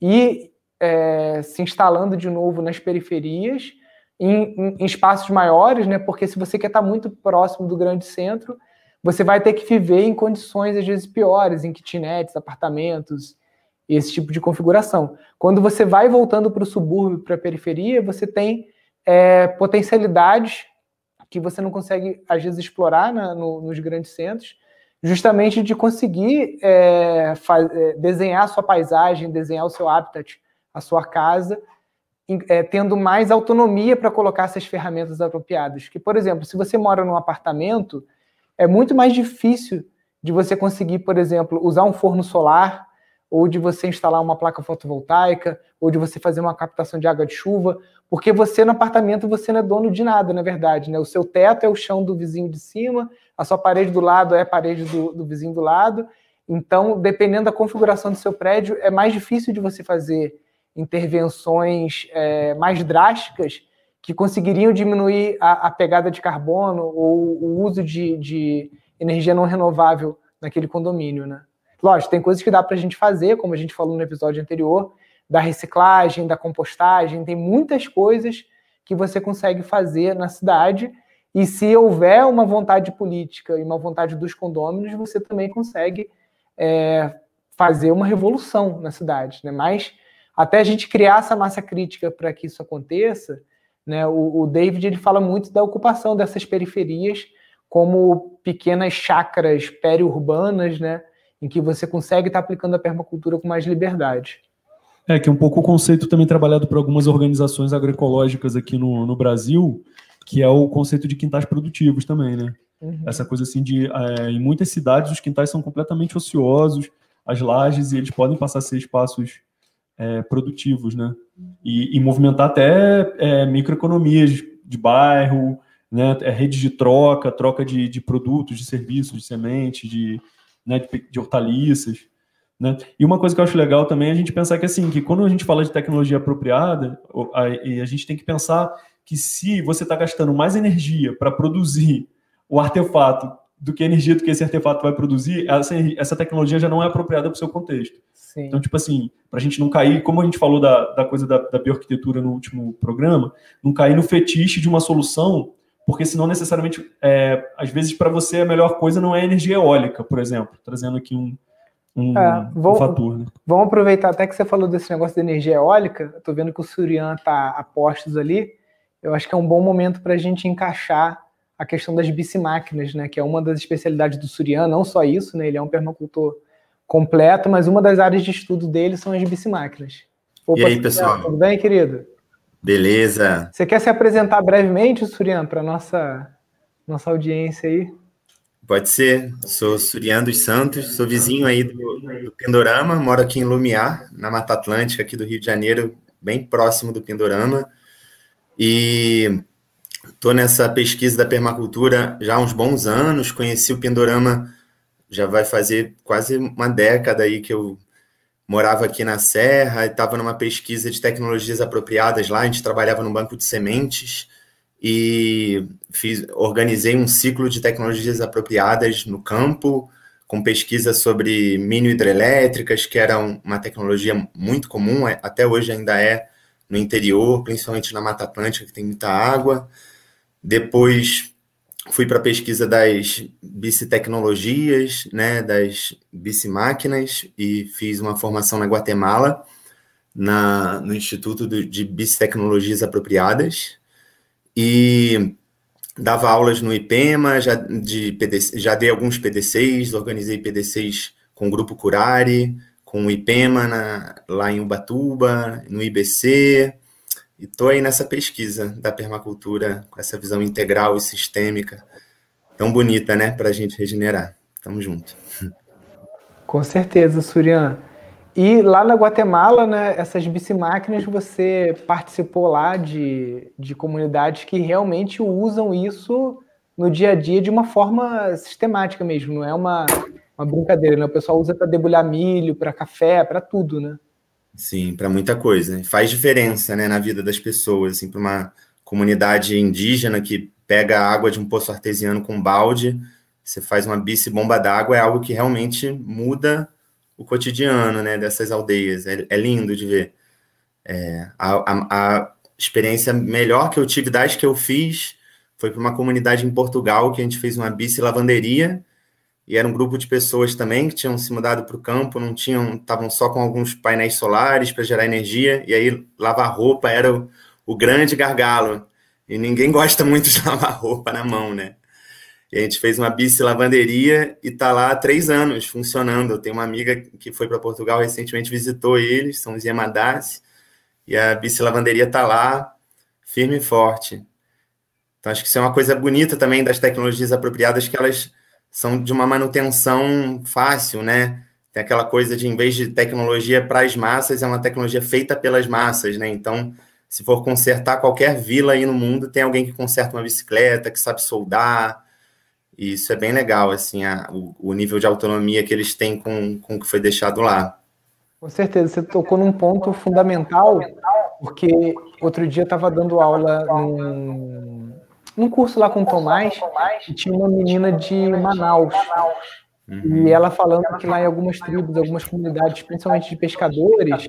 ir é, se instalando de novo nas periferias, em, em, em, espaços maiores, né, porque se você quer estar muito próximo do grande centro, você vai ter que viver em condições às vezes piores, em kitnets, apartamentos, esse tipo de configuração. Quando você vai voltando para o subúrbio, para a periferia, você tem é, potencialidades que você não consegue, às vezes, explorar na, no, nos grandes centros, justamente de conseguir é, faz, é, desenhar a sua paisagem, desenhar o seu habitat, a sua casa, é, tendo mais autonomia para colocar essas ferramentas apropriadas. Que, por exemplo, se você mora num apartamento, é muito mais difícil de você conseguir, por exemplo, usar um forno solar ou de você instalar uma placa fotovoltaica, ou de você fazer uma captação de água de chuva, porque você no apartamento você não é dono de nada, na verdade, né? O seu teto é o chão do vizinho de cima, a sua parede do lado é a parede do, do vizinho do lado. Então, dependendo da configuração do seu prédio, é mais difícil de você fazer intervenções é, mais drásticas que conseguiriam diminuir a, a, pegada de carbono ou o uso de, de energia não renovável naquele condomínio, né? Lógico, tem coisas que dá para a gente fazer, como a gente falou no episódio anterior, da reciclagem, da compostagem, tem muitas coisas que você consegue fazer na cidade. E se houver uma vontade política e uma vontade dos condôminos, você também consegue é, fazer uma revolução na cidade. Né? Mas até a gente criar essa massa crítica para que isso aconteça, né, o, o David ele fala muito da ocupação dessas periferias como pequenas chacras periurbanas, né, em que você consegue estar tá aplicando a permacultura com mais liberdade. É, que é um pouco o conceito também trabalhado por algumas organizações agroecológicas aqui no, no Brasil, que é o conceito de quintais produtivos também, né? Uhum. Essa coisa assim de, é, em muitas cidades, os quintais são completamente ociosos, as lajes, e eles podem passar a ser espaços é, produtivos, né? E, e movimentar até é, microeconomias de bairro, né? É, rede de troca, troca de, de produtos, de serviços, de sementes, de, né, de, de hortaliças. Né? E uma coisa que eu acho legal também é a gente pensar que assim, que quando a gente fala de tecnologia apropriada, a, a gente tem que pensar que se você está gastando mais energia para produzir o artefato do que energia do que esse artefato vai produzir, essa, essa tecnologia já não é apropriada para o seu contexto. Sim. Então, tipo assim, para a gente não cair, como a gente falou da, da coisa da, da bioarquitetura no último programa, não cair no fetiche de uma solução, porque senão necessariamente, é, às vezes, para você a melhor coisa não é energia eólica, por exemplo, trazendo aqui um, um, é, vou, um fator. Né? Vamos aproveitar até que você falou desse negócio de energia eólica. Estou vendo que o Surian está a postos ali. Eu acho que é um bom momento para a gente encaixar a questão das bicimáquinas, né? Que é uma das especialidades do Surian. Não só isso, né? Ele é um permacultor completo, mas uma das áreas de estudo dele são as bicimáquinas. Opa, e aí, pessoal? Tudo bem, querido? Beleza. Você quer se apresentar brevemente, Surian, para nossa nossa audiência aí? Pode ser. Sou Surian dos Santos, sou vizinho aí do, do Pindorama, moro aqui em Lumiar, na Mata Atlântica, aqui do Rio de Janeiro, bem próximo do Pindorama. E estou nessa pesquisa da permacultura já há uns bons anos. Conheci o Pindorama já vai fazer quase uma década aí que eu morava aqui na Serra, estava numa pesquisa de tecnologias apropriadas lá. A gente trabalhava no banco de sementes e fiz, organizei um ciclo de tecnologias apropriadas no campo, com pesquisa sobre mini hidrelétricas, que era uma tecnologia muito comum, é, até hoje ainda é no interior, principalmente na Mata Atlântica, que tem muita água. Depois fui para a pesquisa das bicitecnologias, né, das bicimáquinas, e fiz uma formação na Guatemala, na, no Instituto de Bicitecnologias Apropriadas, e dava aulas no IPEMA, já, de PDC, já dei alguns PDCs, organizei PDCs com o Grupo Curari, com o IPEMA na, lá em Ubatuba, no IBC, e estou aí nessa pesquisa da permacultura, com essa visão integral e sistêmica, tão bonita, né, para a gente regenerar. Tamo junto. Com certeza, Surian. E lá na Guatemala, né, essas bicimáquinas, você participou lá de, de comunidades que realmente usam isso no dia a dia de uma forma sistemática mesmo, não é uma, uma brincadeira, né? O pessoal usa para debulhar milho, para café, para tudo, né? Sim, para muita coisa. Faz diferença, né, na vida das pessoas, assim, para uma comunidade indígena que pega a água de um poço artesiano com balde, você faz uma bici bomba d'água, é algo que realmente muda o cotidiano né, dessas aldeias. É, é lindo de ver. É, a, a, a, experiência melhor que eu tive das que eu fiz foi para uma comunidade em Portugal que a gente fez uma bici lavanderia e era um grupo de pessoas também que tinham se mudado para o campo, não tinham, estavam só com alguns painéis solares para gerar energia e aí lavar roupa era o, o grande gargalo e ninguém gosta muito de lavar roupa na mão, né? E a gente fez uma bici lavanderia e está lá há três anos funcionando. Eu tenho uma amiga que foi para Portugal recentemente, visitou eles, são os Yamadassi, e a bici lavanderia está lá, firme e forte. Então, acho que isso é uma coisa bonita também das tecnologias apropriadas, que elas são de uma manutenção fácil, né? tem aquela coisa de, em vez de tecnologia para as massas, é uma tecnologia feita pelas massas, né? Então, se for consertar qualquer vila aí no mundo, tem alguém que conserta uma bicicleta, que sabe soldar. E isso é bem legal, assim, a, o, o, nível de autonomia que eles têm com, com o que foi deixado lá. Com certeza, você tocou num ponto fundamental, porque outro dia estava dando aula num, num curso lá com o Tomás, e tinha uma menina de Manaus. Uhum. E ela falando que lá em algumas tribos, algumas comunidades, principalmente de pescadores,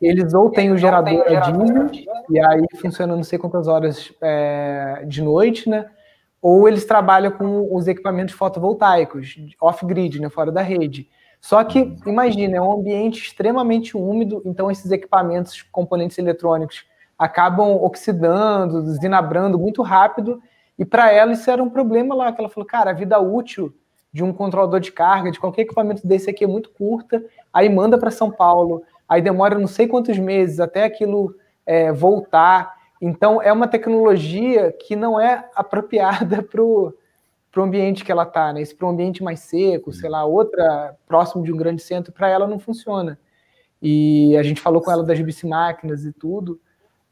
eles ou têm o gerador a diesel, e aí funciona não sei quantas horas é, de noite, né? Ou eles trabalham com os equipamentos fotovoltaicos, off-grid, né, fora da rede. Só que, imagina, é um ambiente extremamente úmido, então esses equipamentos, componentes eletrônicos, acabam oxidando, desinabrando muito rápido, e para ela isso era um problema lá, que ela falou, cara, a vida útil de um controlador de carga, de qualquer equipamento desse aqui é muito curta, aí manda para São Paulo, aí demora não sei quantos meses até aquilo é, voltar. Então, é uma tecnologia que não é apropriada para o ambiente que ela está, né? Se para um ambiente mais seco, sei lá, outra próximo de um grande centro, para ela não funciona. E a gente falou com ela das bicimáquinas e tudo.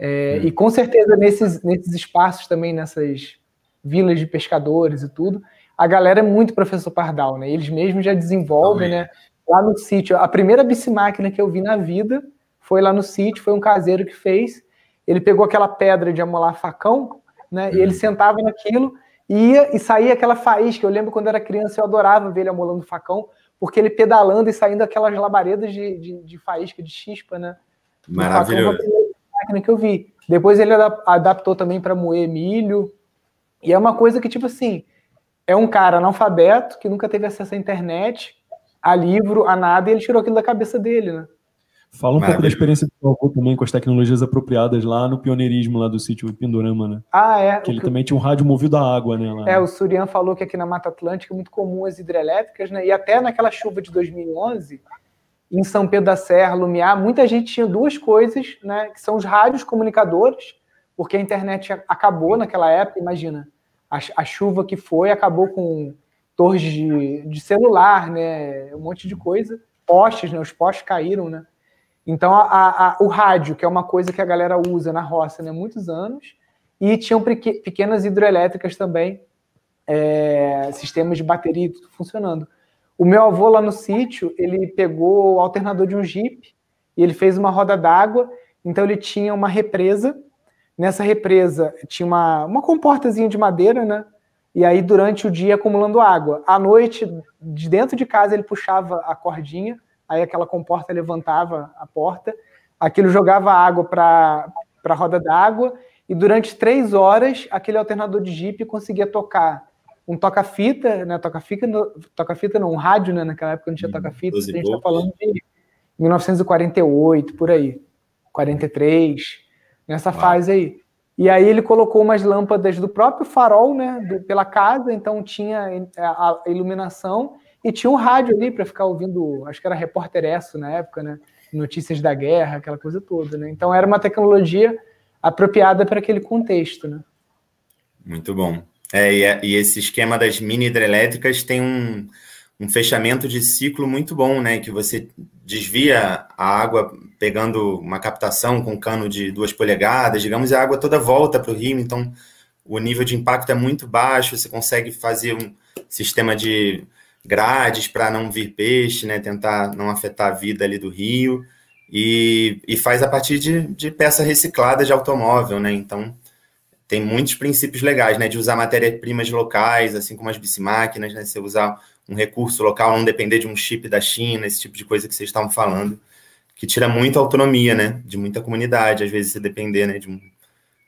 É, e com certeza nesses, nesses espaços também, nessas vilas de pescadores e tudo, a galera é muito professor Pardal, né? Eles mesmos já desenvolvem, né? Lá no sítio, a primeira bicimáquina que eu vi na vida foi lá no sítio, foi um caseiro que fez. Ele pegou aquela pedra de amolar facão, né? E ele uhum. sentava naquilo, ia e saía aquela faísca. Eu lembro quando era criança, eu adorava ver ele amolando facão, porque ele pedalando e saindo aquelas labaredas de, de, de faísca, de chispa, né? Maravilhoso. Máquina que eu vi. Depois ele adaptou também para moer milho. E é uma coisa que, tipo assim, é um cara analfabeto que nunca teve acesso à internet, a livro, a nada, e ele tirou aquilo da cabeça dele, né? Fala um Maravilha. pouco da experiência do seu avô também com as tecnologias apropriadas lá no pioneirismo lá do sítio Pindorama, né? Ah, é. Que ele que... também tinha um rádio movido a água, né? Lá. É, o Surian falou que aqui na Mata Atlântica é muito comum as hidrelétricas, né? E até naquela chuva de 2011, em São Pedro da Serra, Lumiar, muita gente tinha duas coisas, né? Que são os rádios comunicadores, porque a internet acabou naquela época, imagina a, a chuva que foi acabou com torres de, de, celular, né? Um monte de coisa. Postes, né? Os postes caíram, né? Então, a, a, o rádio, que é uma coisa que a galera usa na roça, né? Muitos anos. E tinham pequenas hidrelétricas também, é, sistemas de bateria tudo funcionando. O meu avô lá no sítio, ele pegou o alternador de um Jeep e ele fez uma roda d'água. Então, ele tinha uma represa Nessa represa tinha uma, uma comportazinha de madeira, né? E aí, durante o dia, acumulando água. À noite, de dentro de casa, ele puxava a cordinha, aí aquela comporta levantava a porta, aquilo jogava água para a roda d'água, e durante três horas, aquele alternador de Jeep conseguia tocar um toca-fita, né? Toca-fita, toca-fita não, um rádio, né? Naquela época não tinha toca-fita, a gente está falando de 1948, por aí, 43 nessa Uau. fase aí. E aí ele colocou umas lâmpadas do próprio farol, né, do, pela casa, então tinha é, a, iluminação e tinha um rádio ali para ficar ouvindo, acho que era repórter Esso na época, né, notícias da guerra, aquela coisa toda, né. Então era uma tecnologia apropriada para aquele contexto, né. Muito bom. É, e, é, e esse esquema das mini hidrelétricas tem um, um fechamento de ciclo muito bom, né? Que você desvia a água pegando uma captação com cano de duas polegadas, digamos, e a água toda volta para o rio, então o nível de impacto é muito baixo, você consegue fazer um sistema de grades para não vir peixe, né? Tentar não afetar a vida ali do rio. E, e faz a partir de, de peça reciclada de automóvel, né? Então tem muitos princípios legais, né? De usar matérias-primas locais, assim como as bicimáquinas, né? Você usar um recurso local, não depender de um chip da China, esse tipo de coisa que vocês estavam falando, que tira muita autonomia, né? De muita comunidade, às vezes você depender, né? De, um,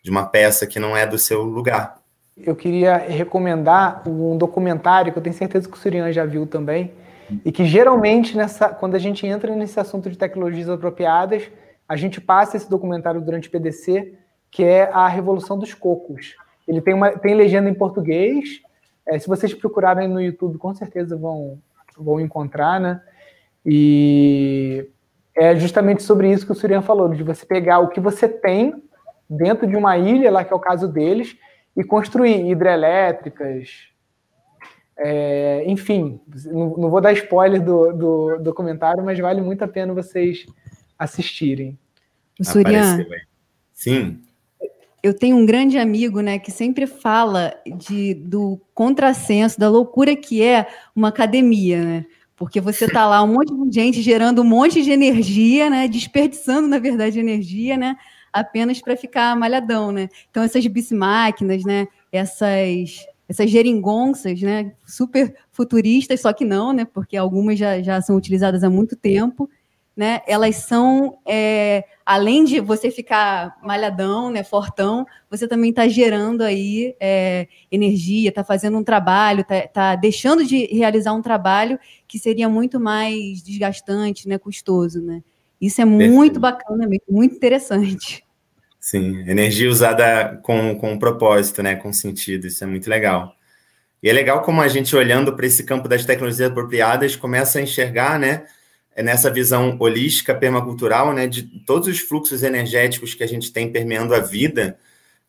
de uma peça que não é do seu lugar. Eu queria recomendar um documentário que eu tenho certeza que o Surian já viu também, e que geralmente nessa, quando a gente entra nesse assunto de tecnologias apropriadas, a gente passa esse documentário durante o PDC, que é a Revolução dos Cocos. Ele tem, uma, tem legenda em português é, se vocês procurarem no YouTube, com certeza vão, vão encontrar, né? E é justamente sobre isso que o Surian falou, de você pegar o que você tem dentro de uma ilha, lá que é o caso deles, e construir hidrelétricas, É, enfim, não, não, vou dar spoiler do, do documentário, mas vale muito a pena vocês assistirem. O Surian, Sim. Eu tenho um grande amigo, né, que sempre fala de, do contrassenso, da loucura que é uma academia, né? Porque você tá lá, um monte de gente gerando um monte de energia, né? Desperdiçando, na verdade, energia, né? Apenas para ficar malhadão, né? Então, essas bicimáquinas, né? Essas essas geringonças, né, super futuristas, só que não, né, porque algumas já, já são utilizadas há muito tempo, né, elas são, é, além de você ficar malhadão, né, fortão, você também está gerando aí é, energia, está fazendo um trabalho, está tá deixando de realizar um trabalho que seria muito mais desgastante, né, custoso, né. Isso é muito bacana, muito interessante. Sim, energia usada com, com propósito, né, com sentido, isso é muito legal. E é legal como a gente, olhando para esse campo das tecnologias apropriadas, começa a enxergar, né, nessa visão holística, permacultural, né, de todos os fluxos energéticos que a gente tem permeando a vida,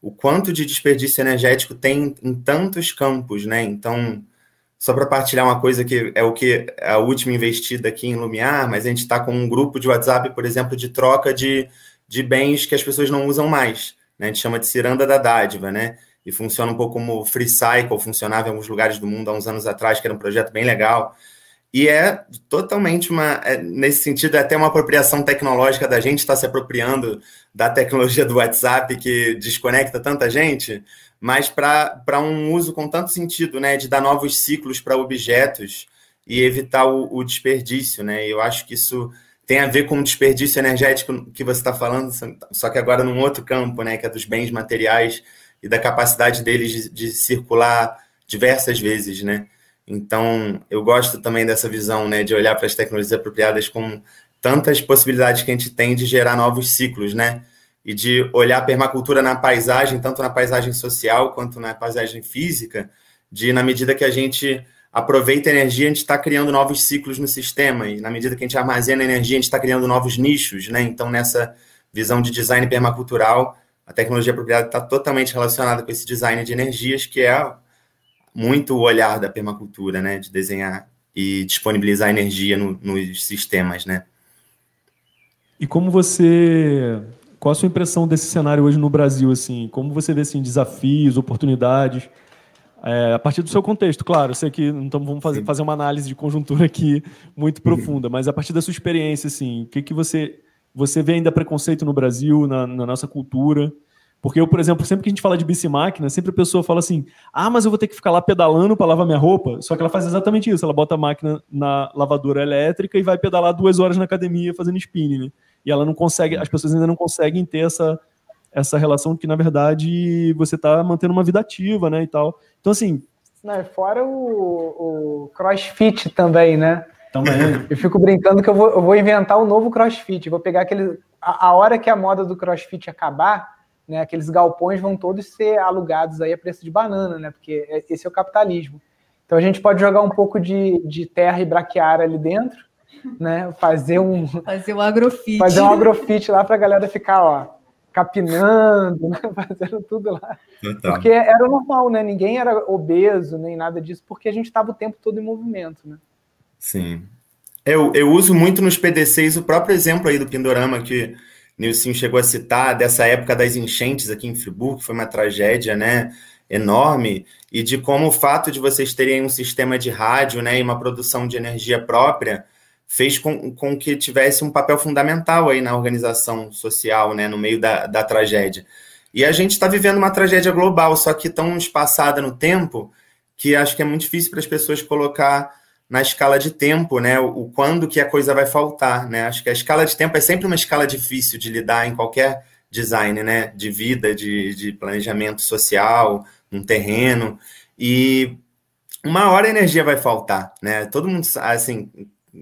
o quanto de desperdício energético tem em tantos campos, né? Então, só para partilhar uma coisa que é o que é a última investida aqui em Lumiar, mas a gente está com um grupo de WhatsApp, por exemplo, de troca de de bens que as pessoas não usam mais. Né? A gente chama de ciranda da dádiva, né? E funciona um pouco como Free Cycle, funcionava em alguns lugares do mundo há uns anos atrás, que era um projeto bem legal. E é totalmente uma, é, nesse sentido, é até uma apropriação tecnológica da gente estar se apropriando da tecnologia do WhatsApp que desconecta tanta gente, mas para um uso com tanto sentido, né? De dar novos ciclos para objetos e evitar o, o desperdício, né? Eu acho que isso tem a ver com o desperdício energético que você está falando, só que agora num outro campo, né, que é dos bens materiais e da capacidade deles de, de circular diversas vezes, né? Então, eu gosto também dessa visão, né, de olhar para as tecnologias apropriadas com tantas possibilidades que a gente tem de gerar novos ciclos, né? E de olhar a permacultura na paisagem, tanto na paisagem social quanto na paisagem física, de na medida que a gente aproveita a energia, a gente está criando novos ciclos no sistema, e na medida que a gente armazena energia, a gente está criando novos nichos, né? Então, nessa visão de design permacultural, a tecnologia apropriada está totalmente relacionada com esse design de energias, que é muito o olhar da permacultura, né? De desenhar e disponibilizar energia no, nos sistemas, né? E como você... Qual a sua impressão desse cenário hoje no Brasil, assim? Como você vê, assim, desafios, oportunidades é, a partir do seu contexto, claro, eu sei que então vamos fazer, fazer uma análise de conjuntura aqui muito profunda, mas a partir da sua experiência, assim, o que, que você, você vê ainda preconceito no Brasil, na, na nossa cultura? Porque eu, por exemplo, sempre que a gente fala de bicimáquina, sempre a pessoa fala assim: ah, mas eu vou ter que ficar lá pedalando para lavar minha roupa. Só que ela faz exatamente isso: ela bota a máquina na lavadora elétrica e vai pedalar duas horas na academia fazendo spinning. Né? E ela não consegue, as pessoas ainda não conseguem ter essa, essa relação que, na verdade, você está mantendo uma vida ativa, né, e tal. Então, assim... Não, fora o, o crossfit também, né? Também. Eu fico brincando que eu vou, eu vou inventar um novo crossfit. vou pegar aquele... A, a, hora que a moda do crossfit acabar, né, aqueles galpões vão todos ser alugados aí a preço de banana, né? Porque é, esse é o capitalismo. Então a gente pode jogar um pouco de, de terra e braquiária ali dentro, né? Fazer um fazer um agrofit. Fazer um agrofit lá para a galera ficar, ó, capinando, né? fazendo tudo lá. Então. Porque era normal, né? Ninguém era obeso nem nada disso, porque a gente estava o tempo todo em movimento, né? Sim. Eu, eu uso muito nos PDCs o próprio exemplo aí do Pindorama que Nilson chegou a citar, dessa época das enchentes aqui em Friburgo, que foi uma tragédia, né? enorme e de como o fato de vocês terem um sistema de rádio né, e uma produção de energia própria fez com, com que tivesse um papel fundamental aí na organização social, né, no meio da, da tragédia. E a gente está vivendo uma tragédia global, só que tão espaçada no tempo que acho que é muito difícil para as pessoas colocar na escala de tempo, né, o, quando que a coisa vai faltar, né? Acho que a escala de tempo é sempre uma escala difícil de lidar em qualquer design, né, de vida, de, de planejamento social, um terreno e uma hora a energia vai faltar, né? Todo mundo, assim,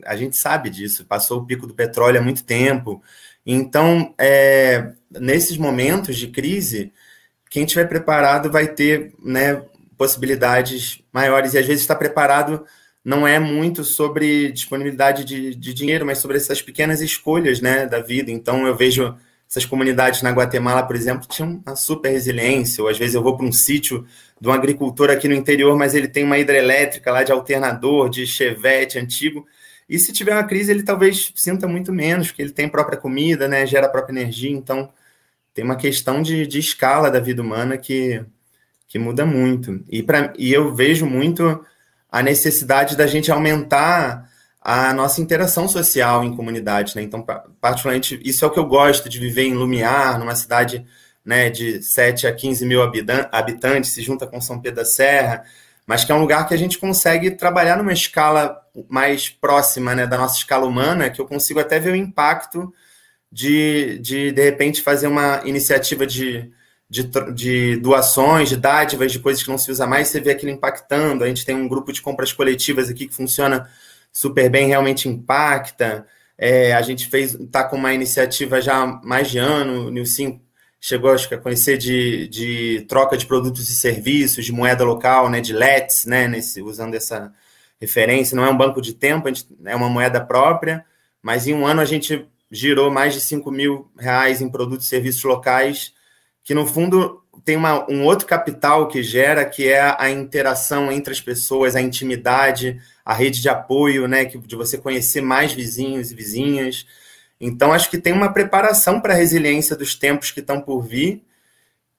a gente sabe disso, passou o pico do petróleo há muito tempo. Então, é, nesses momentos de crise, quem estiver preparado vai ter né, possibilidades maiores. E às vezes estar preparado não é muito sobre disponibilidade de, de dinheiro, mas sobre essas pequenas escolhas né, da vida. Então, eu vejo essas comunidades na Guatemala, por exemplo, tinham uma super resiliência. Ou às vezes eu vou para um sítio de um agricultor aqui no interior, mas ele tem uma hidrelétrica lá de alternador, de chevette antigo. E se tiver uma crise, ele talvez sinta muito menos, porque ele tem própria comida, né? Gera própria energia. Então, tem uma questão de, de escala da vida humana que, que muda muito. E, pra, e eu vejo muito a necessidade da gente aumentar a nossa interação social em comunidade, né? Então, particularmente, isso é o que eu gosto de viver em Lumiar, numa cidade né, de 7 a 15 mil habitantes, se junta com São Pedro da Serra, mas que é um lugar que a gente consegue trabalhar numa escala mais próxima né, da nossa escala humana, que eu consigo até ver o impacto de, de, de repente, fazer uma iniciativa de, de, de doações, de dádivas, de coisas que não se usa mais, você vê aquilo impactando. A gente tem um grupo de compras coletivas aqui que funciona super bem, realmente impacta. É, a gente fez, está com uma iniciativa já há mais de ano, o Nilson chegou acho que a conhecer de, de troca de produtos e serviços, de moeda local, né, de LETs, né, nesse, usando essa referência. Não é um banco de tempo, gente, é uma moeda própria, mas em um ano a gente girou mais de 5 mil reais em produtos e serviços locais, que no fundo tem uma, um outro capital que gera, que é a interação entre as pessoas, a intimidade, a rede de apoio, né, que, de você conhecer mais vizinhos e vizinhas, então, acho que tem uma preparação para a resiliência dos tempos que estão por vir,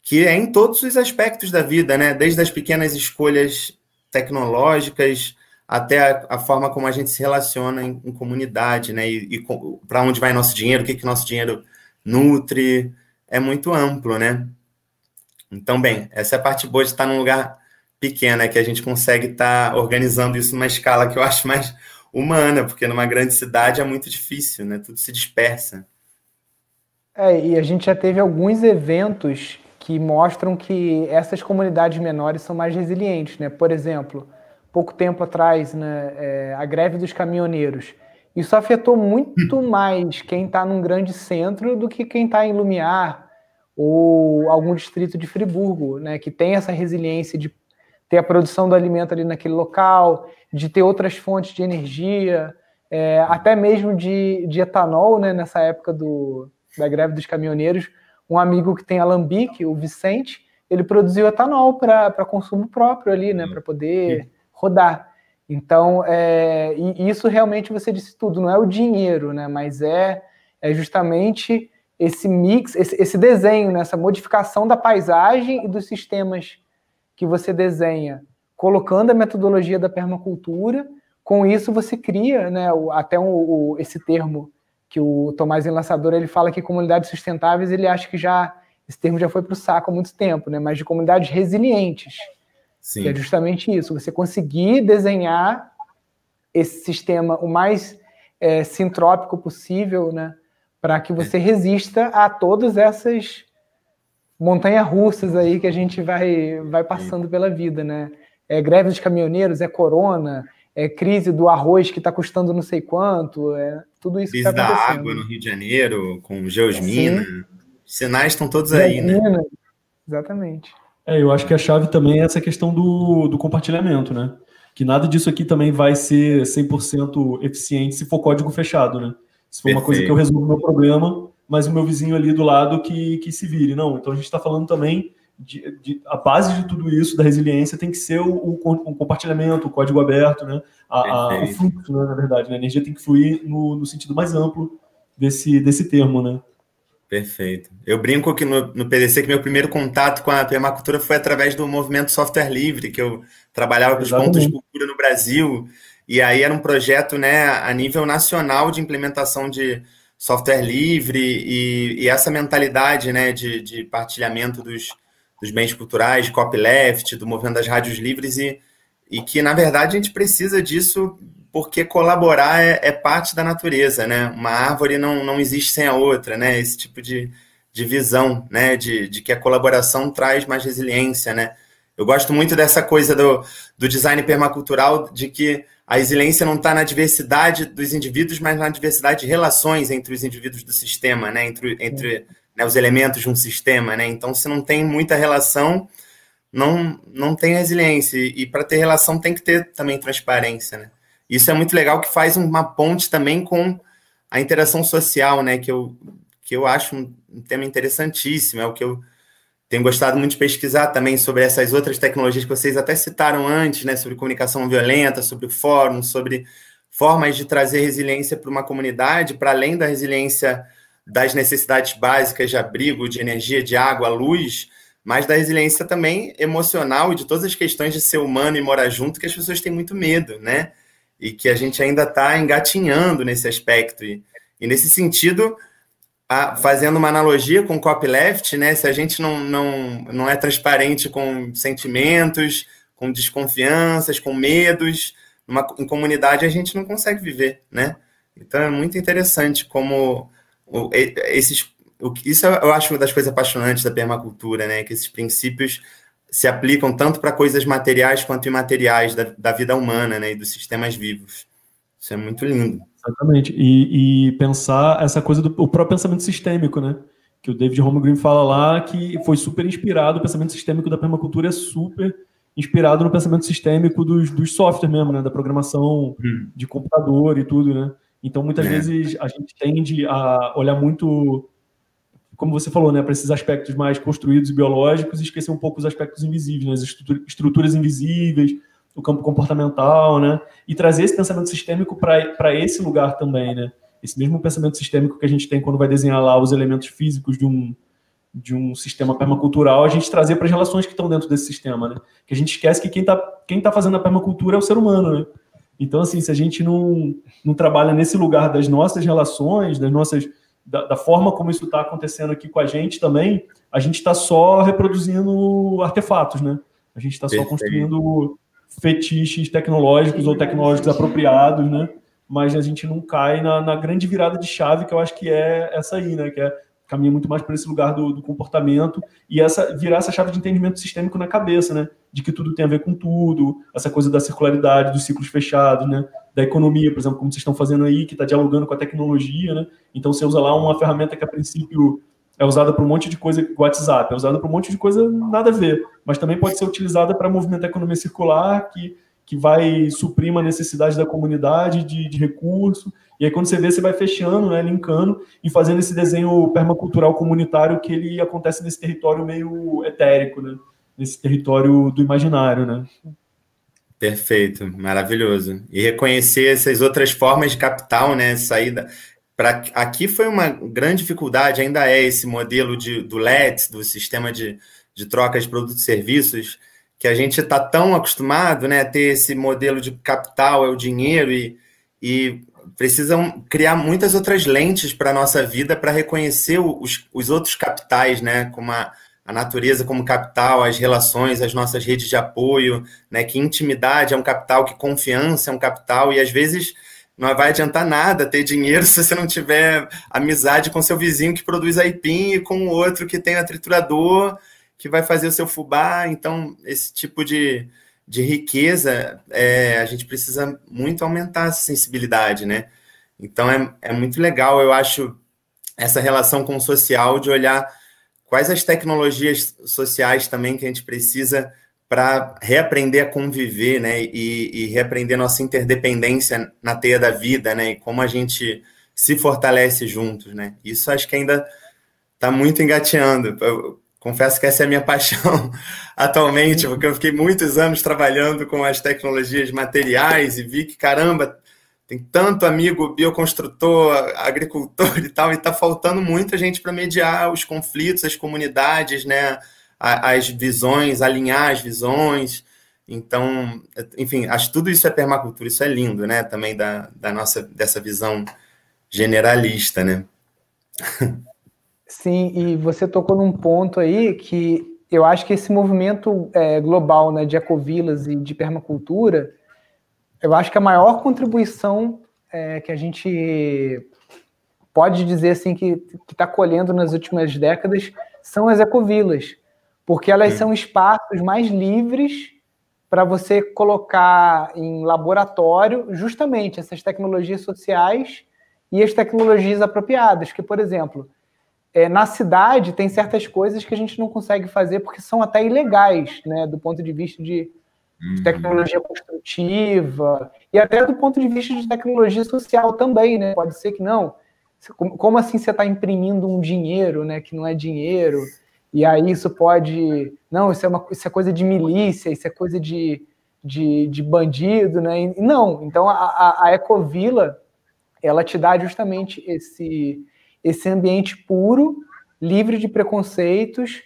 que é em todos os aspectos da vida, né? Desde as pequenas escolhas tecnológicas até a, a forma como a gente se relaciona em, em comunidade, né? E, e para onde vai nosso dinheiro, o que, que nosso dinheiro nutre, é muito amplo, né? Então, bem, essa é a parte boa de estar num lugar pequeno, é que a gente consegue estar organizando isso numa escala que eu acho mais humana, porque numa grande cidade é muito difícil, né? Tudo se dispersa. É, e a gente já teve alguns eventos que mostram que essas comunidades menores são mais resilientes, né? Por exemplo, pouco tempo atrás, né, é, a greve dos caminhoneiros. Isso afetou muito mais quem está num grande centro do que quem está em Lumiar ou algum distrito de Friburgo, né, que tem essa resiliência de ter a produção do alimento ali naquele local, de ter outras fontes de energia, é, até mesmo de, de etanol, né, nessa época do, da greve dos caminhoneiros. Um amigo que tem alambique, o Vicente, ele produziu etanol para consumo próprio ali, né, para poder rodar. Então, é, e isso realmente você disse tudo, não é o dinheiro, né, mas é, é justamente esse mix, esse, esse desenho, né, essa modificação da paisagem e dos sistemas que você desenha colocando a metodologia da permacultura. Com isso, você cria, né, até um, o, esse termo que o Tomás Enlaçador ele fala que comunidades sustentáveis, ele acha que já esse termo já foi para o saco há muito tempo, né, mas de comunidades resilientes. Sim. Que é justamente isso, você conseguir desenhar esse sistema o mais é, sintrópico possível, né, para que você resista a todas essas montanhas russas aí que a gente vai, vai passando pela vida, né? é greve dos caminhoneiros, é corona, é crise do arroz que está custando não sei quanto, é tudo isso crise que está acontecendo. da água no Rio de Janeiro, com Geosmina, Sim. sinais estão todos aí, né? Exatamente. É, eu acho que a chave também é essa questão do, do compartilhamento, né? Que nada disso aqui também vai ser 100% eficiente se for código fechado, né? Se for Perfeito. uma coisa que eu resolvo o meu problema, mas o meu vizinho ali do lado que, que se vire. Não, então a gente está falando também de, de, a base de tudo isso, da resiliência, tem que ser o, o, o compartilhamento, o código aberto, né? A, a, o fluxo, né, na verdade. Né? A energia tem que fluir no, no, sentido mais amplo desse, desse termo, né? Perfeito. Eu brinco que no, no PDC que meu primeiro contato com a permacultura foi através do movimento software livre, que eu trabalhava com os pontos de cultura no Brasil, e aí era um projeto né, a nível nacional de implementação de software livre e, e essa mentalidade né, de, de partilhamento dos, dos bens culturais, copyleft, do movimento das rádios livres, e, e que, na verdade, a gente precisa disso porque colaborar é, é, parte da natureza, né? Uma árvore não, não existe sem a outra, né? Esse tipo de, de visão, né? De, de que a colaboração traz mais resiliência, né? Eu gosto muito dessa coisa do, do design permacultural, de que a resiliência não está na diversidade dos indivíduos, mas na diversidade de relações entre os indivíduos do sistema, né? Entre, entre né, os elementos de um sistema, né? Então, se não tem muita relação, não, não tem resiliência. E para ter relação tem que ter também transparência, né? Isso é muito legal que faz uma ponte também com a interação social, né? Que eu, que eu acho um, tema interessantíssimo, é o que eu tenho gostado muito de pesquisar também sobre essas outras tecnologias que vocês até citaram antes, né, sobre comunicação violenta, sobre fórum, sobre formas de trazer resiliência para uma comunidade, para além da resiliência das necessidades básicas de abrigo, de energia, de água, luz, mas da resiliência também emocional e de todas as questões de ser humano e morar junto que as pessoas têm muito medo, né? E que a gente ainda está engatinhando nesse aspecto. E, e nesse sentido, a, fazendo uma analogia com o copyleft, né? Se a gente não, não, não é transparente com sentimentos, com desconfianças, com medos, em comunidade a gente não consegue viver, né? Então é muito interessante como o, esses o, isso eu acho uma das coisas apaixonantes da permacultura, né? Que esses princípios se aplicam tanto para coisas materiais quanto imateriais da, da, vida humana, né? E dos sistemas vivos. Isso é muito lindo. Exatamente. E, e pensar essa coisa do o próprio pensamento sistêmico, né? Que o David Holmgren fala lá que foi super inspirado, o pensamento sistêmico da permacultura é super inspirado no pensamento sistêmico dos, dos softwares mesmo, né? Da programação hum. de computador e tudo, né? Então, muitas é. vezes, a gente tende a olhar muito, como você falou, né, para esses aspectos mais construídos e biológicos e esquecer um pouco os aspectos invisíveis, né, as estruturas invisíveis, o campo comportamental, né, e trazer esse pensamento sistêmico para esse lugar também, né, esse mesmo pensamento sistêmico que a gente tem quando vai desenhar lá os elementos físicos de um, de um sistema permacultural, a gente trazer para as relações que estão dentro desse sistema, né, que a gente esquece que quem está quem tá fazendo a permacultura é o ser humano, né, então, assim, se a gente não, não trabalha nesse lugar das nossas relações, das nossas da, da forma como isso está acontecendo aqui com a gente também, a gente está só reproduzindo artefatos, né? A gente está só construindo fetiches tecnológicos ou tecnológicos apropriados, né? Mas a gente não cai na, na, grande virada de chave que eu acho que é essa aí, né? Que é caminha muito mais para esse lugar do, do, comportamento e essa virar essa chave de entendimento sistêmico na cabeça, né? De que tudo tem a ver com tudo, essa coisa da circularidade, dos ciclos fechados, né? Da economia, por exemplo, como vocês estão fazendo aí, que está dialogando com a tecnologia, né? Então você usa lá uma ferramenta que a princípio é usada para um monte de coisa, WhatsApp, é usada para um monte de coisa nada a ver, mas também pode ser utilizada para movimentar a economia circular, que que vai suprir uma necessidade da comunidade de, de recurso. E aí, quando você vê, você vai fechando, né, linkando e fazendo esse desenho permacultural comunitário que ele acontece nesse território meio etérico, né? Nesse território do imaginário, né? Perfeito, maravilhoso. E reconhecer essas outras formas de capital, né? Saída. Pra, aqui foi uma grande dificuldade, ainda é esse modelo de, do LET, do sistema de, de troca de produtos e serviços, que a gente está tão acostumado né, a ter esse modelo de capital, é o dinheiro, e, e precisam criar muitas outras lentes para a nossa vida para reconhecer os, os outros capitais, né, como a, a natureza como capital, as relações, as nossas redes de apoio, né, que intimidade é um capital, que confiança é um capital, e às vezes não vai adiantar nada ter dinheiro se você não tiver amizade com seu vizinho que produz aipim e com o outro que tem a triturador que vai fazer o seu fubá. Então, esse tipo de, de riqueza, é, a gente precisa muito aumentar essa sensibilidade, né? Então, é, é muito legal, eu acho, essa relação com o social, de olhar quais as tecnologias sociais também que a gente precisa para reaprender a conviver, né? E, e, reaprender nossa interdependência na teia da vida, né? E como a gente se fortalece juntos, né? Isso acho que ainda está muito engateando. Eu, confesso que essa é a minha paixão atualmente, porque eu fiquei muitos anos trabalhando com as tecnologias materiais e vi que, caramba, tem tanto amigo bioconstrutor, agricultor e tal, e está faltando muita gente para mediar os conflitos, as comunidades, né, as visões, alinhar as visões. Então, enfim, acho que tudo isso é permacultura, isso é lindo, né, também da, da nossa, dessa visão generalista, né. Sim, e você tocou num ponto aí que eu acho que esse movimento é, global né, de ecovilas e de permacultura, eu acho que a maior contribuição é, que a gente pode dizer assim que está colhendo nas últimas décadas são as ecovilas, porque elas Sim. são espaços mais livres para você colocar em laboratório justamente essas tecnologias sociais e as tecnologias apropriadas, que, por exemplo, é, na cidade tem certas coisas que a gente não consegue fazer porque são até ilegais, né, do ponto de vista de, de uhum. tecnologia construtiva e até do ponto de vista de tecnologia social também, né? Pode ser que não como assim você está imprimindo um dinheiro, né, que não é dinheiro? E aí isso pode, não, isso é uma, isso é coisa de milícia, isso é coisa de, de, de bandido, né? E, não, então a, a, a Ecovila ela te dá justamente esse esse ambiente puro, livre de preconceitos,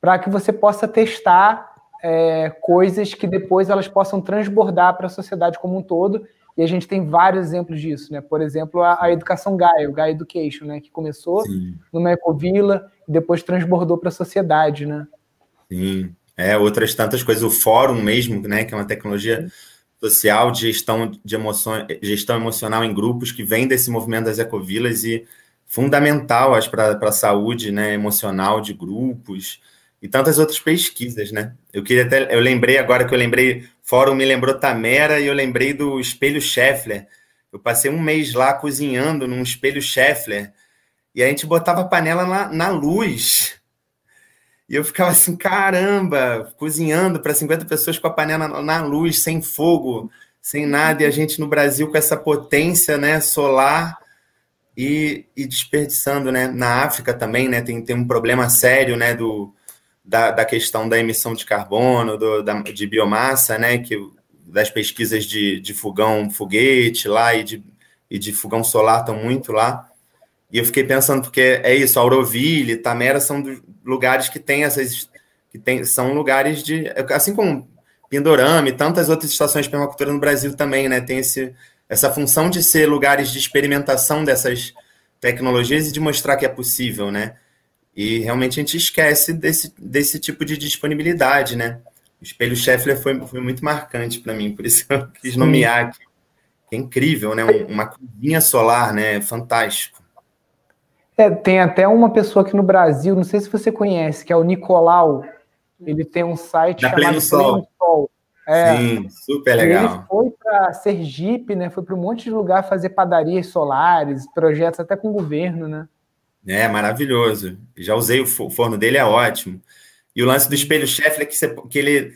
para que você possa testar é, coisas que depois elas possam transbordar para a sociedade como um todo. E a gente tem vários exemplos disso, né? Por exemplo, a, a educação Gaia, o Gaia Education, né? Que começou Sim. numa ecovila e depois transbordou para a sociedade, né? Sim. É, outras tantas coisas. O fórum mesmo, né? Que é uma tecnologia social de gestão de emoções, gestão emocional em grupos que vem desse movimento das ecovilas e fundamental, para a saúde né, emocional de grupos e tantas outras pesquisas, né? Eu queria até, eu lembrei agora que eu lembrei, fórum me lembrou Tamera e eu lembrei do espelho Scheffler. Eu passei um mês lá cozinhando num espelho Scheffler e a gente botava a panela na, na luz. E eu ficava assim, caramba, cozinhando para 50 pessoas com a panela na, na luz, sem fogo, sem nada, e a gente no Brasil com essa potência, né, solar e, e desperdiçando, né? Na África também, né? Tem, tem um problema sério, né? Do, da, da questão da emissão de carbono, do, da, de biomassa, né? Que, das pesquisas de, de fogão, foguete lá e de, e de fogão solar estão muito lá. E eu fiquei pensando, porque é isso, Auroville, Tamera são lugares que têm essas. que tem, são lugares de. Assim como Pindorama e tantas outras estações de permacultura no Brasil também, né? Tem esse, essa função de ser lugares de experimentação dessas tecnologias e de mostrar que é possível, né? E realmente a gente esquece desse, desse tipo de disponibilidade, né? O espelho Scheffler foi, foi muito marcante para mim, por isso eu quis nomear aqui. É incrível, né? Uma cozinha solar, né? Fantástico. É, tem até uma pessoa aqui no Brasil, não sei se você conhece, que é o Nicolau. Ele tem um site da chamado Pleno Sol. Pleno Sol. É, Sim, super legal. Ele foi para Sergipe, né? Foi para um monte de lugar fazer padarias solares, projetos até com o governo, né? É, maravilhoso. Já usei o forno dele, é ótimo. E o lance do espelho Scheffler, que, você, que ele,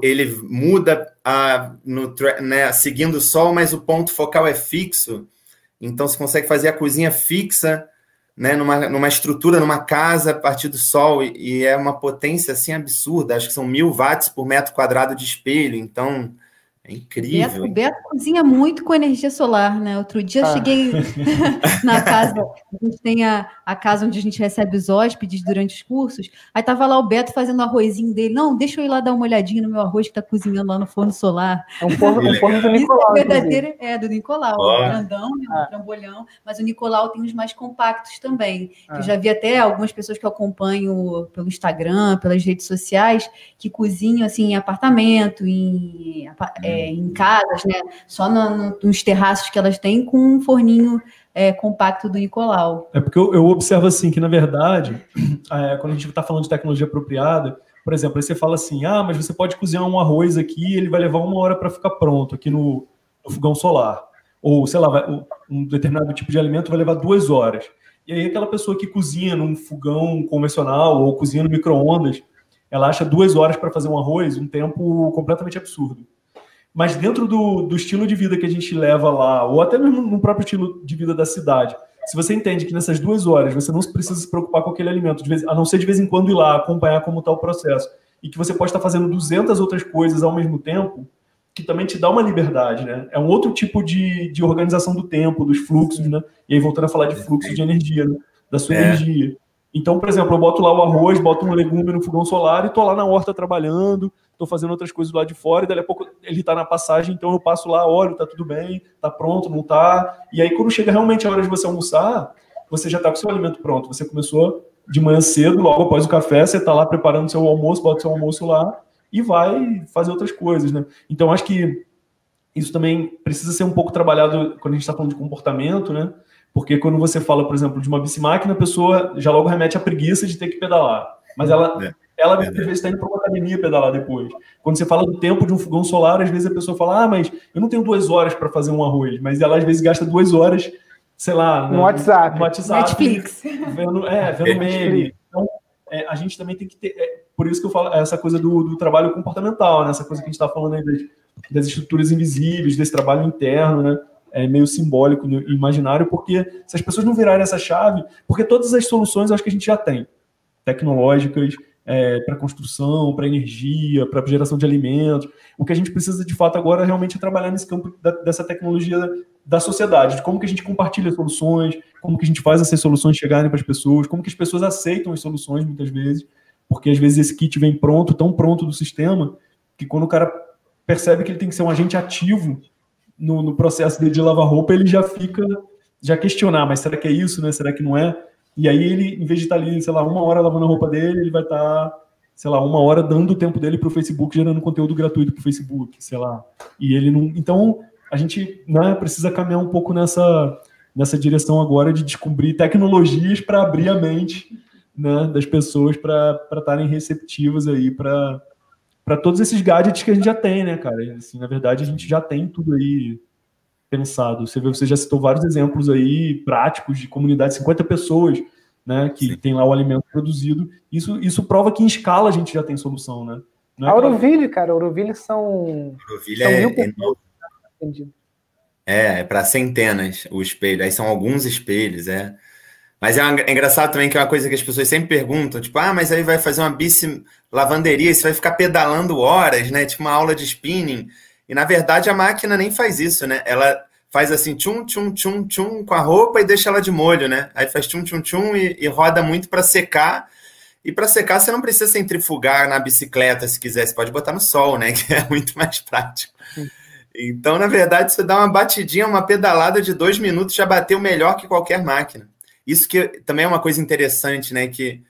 ele muda a, no, né, seguindo o sol, mas o ponto focal é fixo. Então você consegue fazer a cozinha fixa né, numa, numa estrutura, numa casa a partir do sol, e, e, é uma potência assim absurda, acho que são mil watts por metro quadrado de espelho, então é incrível. O Beto cozinha muito com energia solar, né? Outro dia ah. cheguei na casa, a gente tem a, a, casa onde a gente recebe os hóspedes durante os cursos. Aí tava lá o Beto fazendo o arrozinho dele. Não, deixa eu ir lá dar uma olhadinha no meu arroz que tá cozinhando lá no forno solar. É um forno, um forno do Nicolau. Isso é verdadeiro, é do Nicolau, oh. grandão, né, ah. um trambolhão. Mas o Nicolau tem os mais compactos também. Ah. Eu já vi até algumas pessoas que eu acompanho pelo Instagram, pelas redes sociais, que cozinham assim em apartamento, em é, em casas, né? Só no, nos terraços que elas têm com um forninho é, compacto do Nicolau. É porque eu, eu observo assim que, na verdade, é, quando a gente está falando de tecnologia apropriada, por exemplo, aí você fala assim, ah, mas você pode cozinhar um arroz aqui ele vai levar uma hora para ficar pronto aqui no, no, fogão solar. Ou, sei lá, vai, um determinado tipo de alimento vai levar duas horas. E aí aquela pessoa que cozinha num fogão convencional ou cozinha no micro-ondas, ela acha duas horas para fazer um arroz, um tempo completamente absurdo mas dentro do, do estilo de vida que a gente leva lá, ou até mesmo no próprio estilo de vida da cidade, se você entende que nessas duas horas você não precisa se preocupar com aquele alimento, vez, a não ser de vez em quando ir lá acompanhar como está o processo, e que você pode estar fazendo 200 outras coisas ao mesmo tempo, que também te dá uma liberdade, né? É um outro tipo de, de organização do tempo, dos fluxos, né? E aí voltando a falar de fluxo de energia, né? da sua é. energia. Então, por exemplo, eu boto lá o arroz, boto um legume no fogão solar e tô lá na horta trabalhando, tô fazendo outras coisas lá de fora, e dali a pouco ele tá na passagem, então eu passo lá, olho, tá tudo bem, tá pronto, não tá. E aí, quando chega realmente a hora de você almoçar, você já tá com seu alimento pronto. Você começou de manhã cedo, logo após o café, você tá lá preparando seu almoço, bota seu almoço lá e vai fazer outras coisas, né? Então, acho que isso também precisa ser um pouco trabalhado quando a gente está falando de comportamento, né? Porque quando você fala, por exemplo, de uma bicicleta, a pessoa já logo remete à preguiça de ter que pedalar. Mas ela, é, ela às vezes está indo para uma academia pedalar depois. Quando você fala do tempo de um fogão solar, às vezes a pessoa fala, ah, mas eu não tenho duas horas para fazer um arroz. Mas ela às vezes gasta duas horas, sei lá, no, WhatsApp. No WhatsApp Netflix. Vendo, é, vendo meme. Então, é, a gente também tem que ter. É, por isso que eu falo essa coisa do, do trabalho comportamental, né? essa coisa que a gente está falando aí das, das estruturas invisíveis, desse trabalho interno, né? é, meio simbólico imaginário, porque se as pessoas não virarem essa chave, porque todas as soluções eu acho que a gente já tem, tecnológicas, é, para construção, para energia, para geração de alimentos. O que a gente precisa de fato agora realmente é trabalhar nesse campo da, dessa tecnologia da, da, sociedade, de como que a gente compartilha soluções, como que a gente faz essas soluções chegarem para as pessoas, como que as pessoas aceitam as soluções muitas vezes, porque às vezes esse kit vem pronto, tão pronto do sistema, que quando o cara percebe que ele tem que ser um agente ativo no, no processo dele de lavar roupa, ele já fica já questionar, mas será que é isso, né? Será que não é? E aí ele, em vez de estar ali, sei lá, uma hora lavando a roupa dele, ele vai estar, sei lá, uma hora dando o tempo dele para o Facebook, gerando conteúdo gratuito para o Facebook, sei lá. E ele não. Então, a gente né, precisa caminhar um pouco nessa, nessa direção agora de descobrir tecnologias para abrir a mente né, das pessoas para estarem receptivas aí para para todos esses gadgets que a gente já tem, né, cara? Assim, na verdade, a gente já tem tudo aí pensado. Você, vê, você já citou vários exemplos aí práticos de comunidade, 50 pessoas, né, que Sim. tem lá o alimento produzido. Isso, isso prova que em escala a gente já tem solução, né? Não é a Auroville, cara, Auroville são. Auroville são é, mil é, é, é para centenas o espelho. Aí são alguns espelhos, é. Mas é, é, engraçado também que é uma coisa que as pessoas sempre perguntam, tipo, ah, mas aí vai fazer uma bici lavanderia, você vai ficar pedalando horas, né? Tipo uma aula de spinning. E na verdade a máquina nem faz isso, né? Ela faz assim, tchum, tchum, tchum, tchum com a roupa e deixa ela de molho, né? Aí faz tchum, tchum, tchum e, e roda muito para secar. E para secar você não precisa centrifugar na bicicleta se quiser, você pode botar no sol, né? Que é muito mais prático. Então, na verdade, você dá uma batidinha, uma pedalada de dois minutos, já bateu melhor que qualquer máquina. Isso que também é uma coisa interessante, né? Que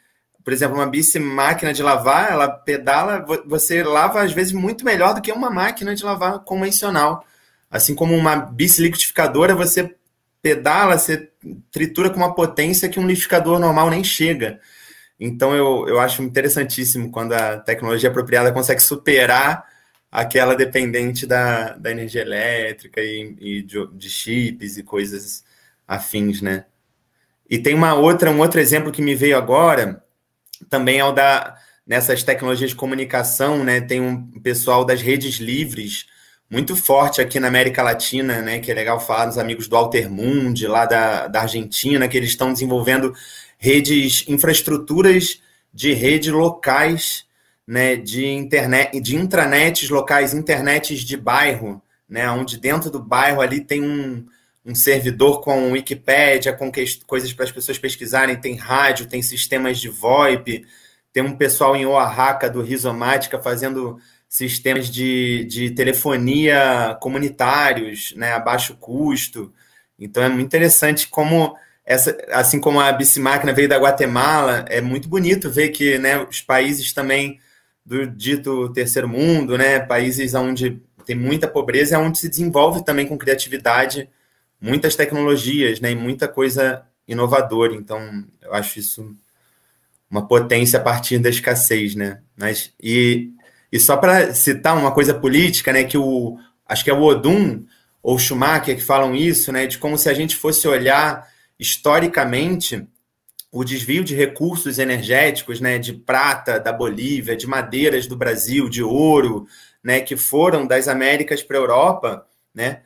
por exemplo, uma bici máquina de lavar, ela pedala, você lava às vezes muito melhor do que uma máquina de lavar convencional. Assim como uma bici liquidificadora, você pedala, você tritura com uma potência que um liquidificador normal nem chega. Então eu, eu acho interessantíssimo quando a tecnologia apropriada consegue superar aquela dependente da, da energia elétrica e, e de, de chips e coisas afins, né? E tem uma outra, um outro exemplo que me veio agora, também é o da nessas tecnologias de comunicação, né? Tem um pessoal das redes livres muito forte aqui na América Latina, né? Que é legal falar dos amigos do Altermundi, lá da, da Argentina, que eles estão desenvolvendo redes, infraestruturas de rede locais, né? De internet, de intranets locais, internets de bairro, né? Onde dentro do bairro ali tem um, um servidor com Wikipédia, com coisas para as pessoas pesquisarem, tem rádio, tem sistemas de VoIP, tem um pessoal em Oaxaca do Rizomática fazendo sistemas de, de telefonia comunitários, né, a baixo custo. Então é muito interessante como essa, assim como a Bicimáquina veio da Guatemala, é muito bonito ver que né, os países também do dito terceiro mundo, né, países onde tem muita pobreza, é onde se desenvolve também com criatividade muitas tecnologias, né, e muita coisa inovadora. Então, eu acho isso uma potência a partir da escassez, né? Mas e, e só para citar uma coisa política, né, que o acho que é o Odum ou Schumacher que falam isso, né, de como se a gente fosse olhar historicamente o desvio de recursos energéticos, né, de prata da Bolívia, de madeiras do Brasil, de ouro, né, que foram das Américas para a Europa, né,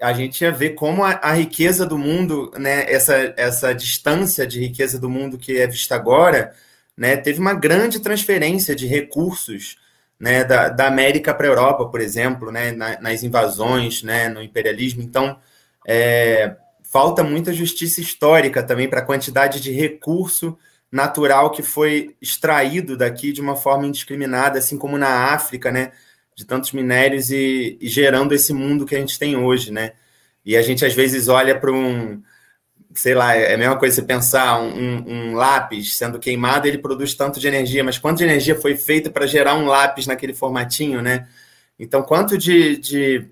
a gente ia ver como a, a, riqueza do mundo, né, essa, essa distância de riqueza do mundo que é vista agora, né, teve uma grande transferência de recursos né, da, da América para a Europa, por exemplo, né, na, nas invasões, né, no imperialismo. Então, é, falta muita justiça histórica também para a quantidade de recurso natural que foi extraído daqui de uma forma indiscriminada, assim como na África, né, de tantos minérios e, e, gerando esse mundo que a gente tem hoje, né? E a gente às vezes olha para um, sei lá, é a mesma coisa você pensar um, um, lápis sendo queimado, ele produz tanto de energia, mas quanto de energia foi feita para gerar um lápis naquele formatinho, né? Então, quanto de, de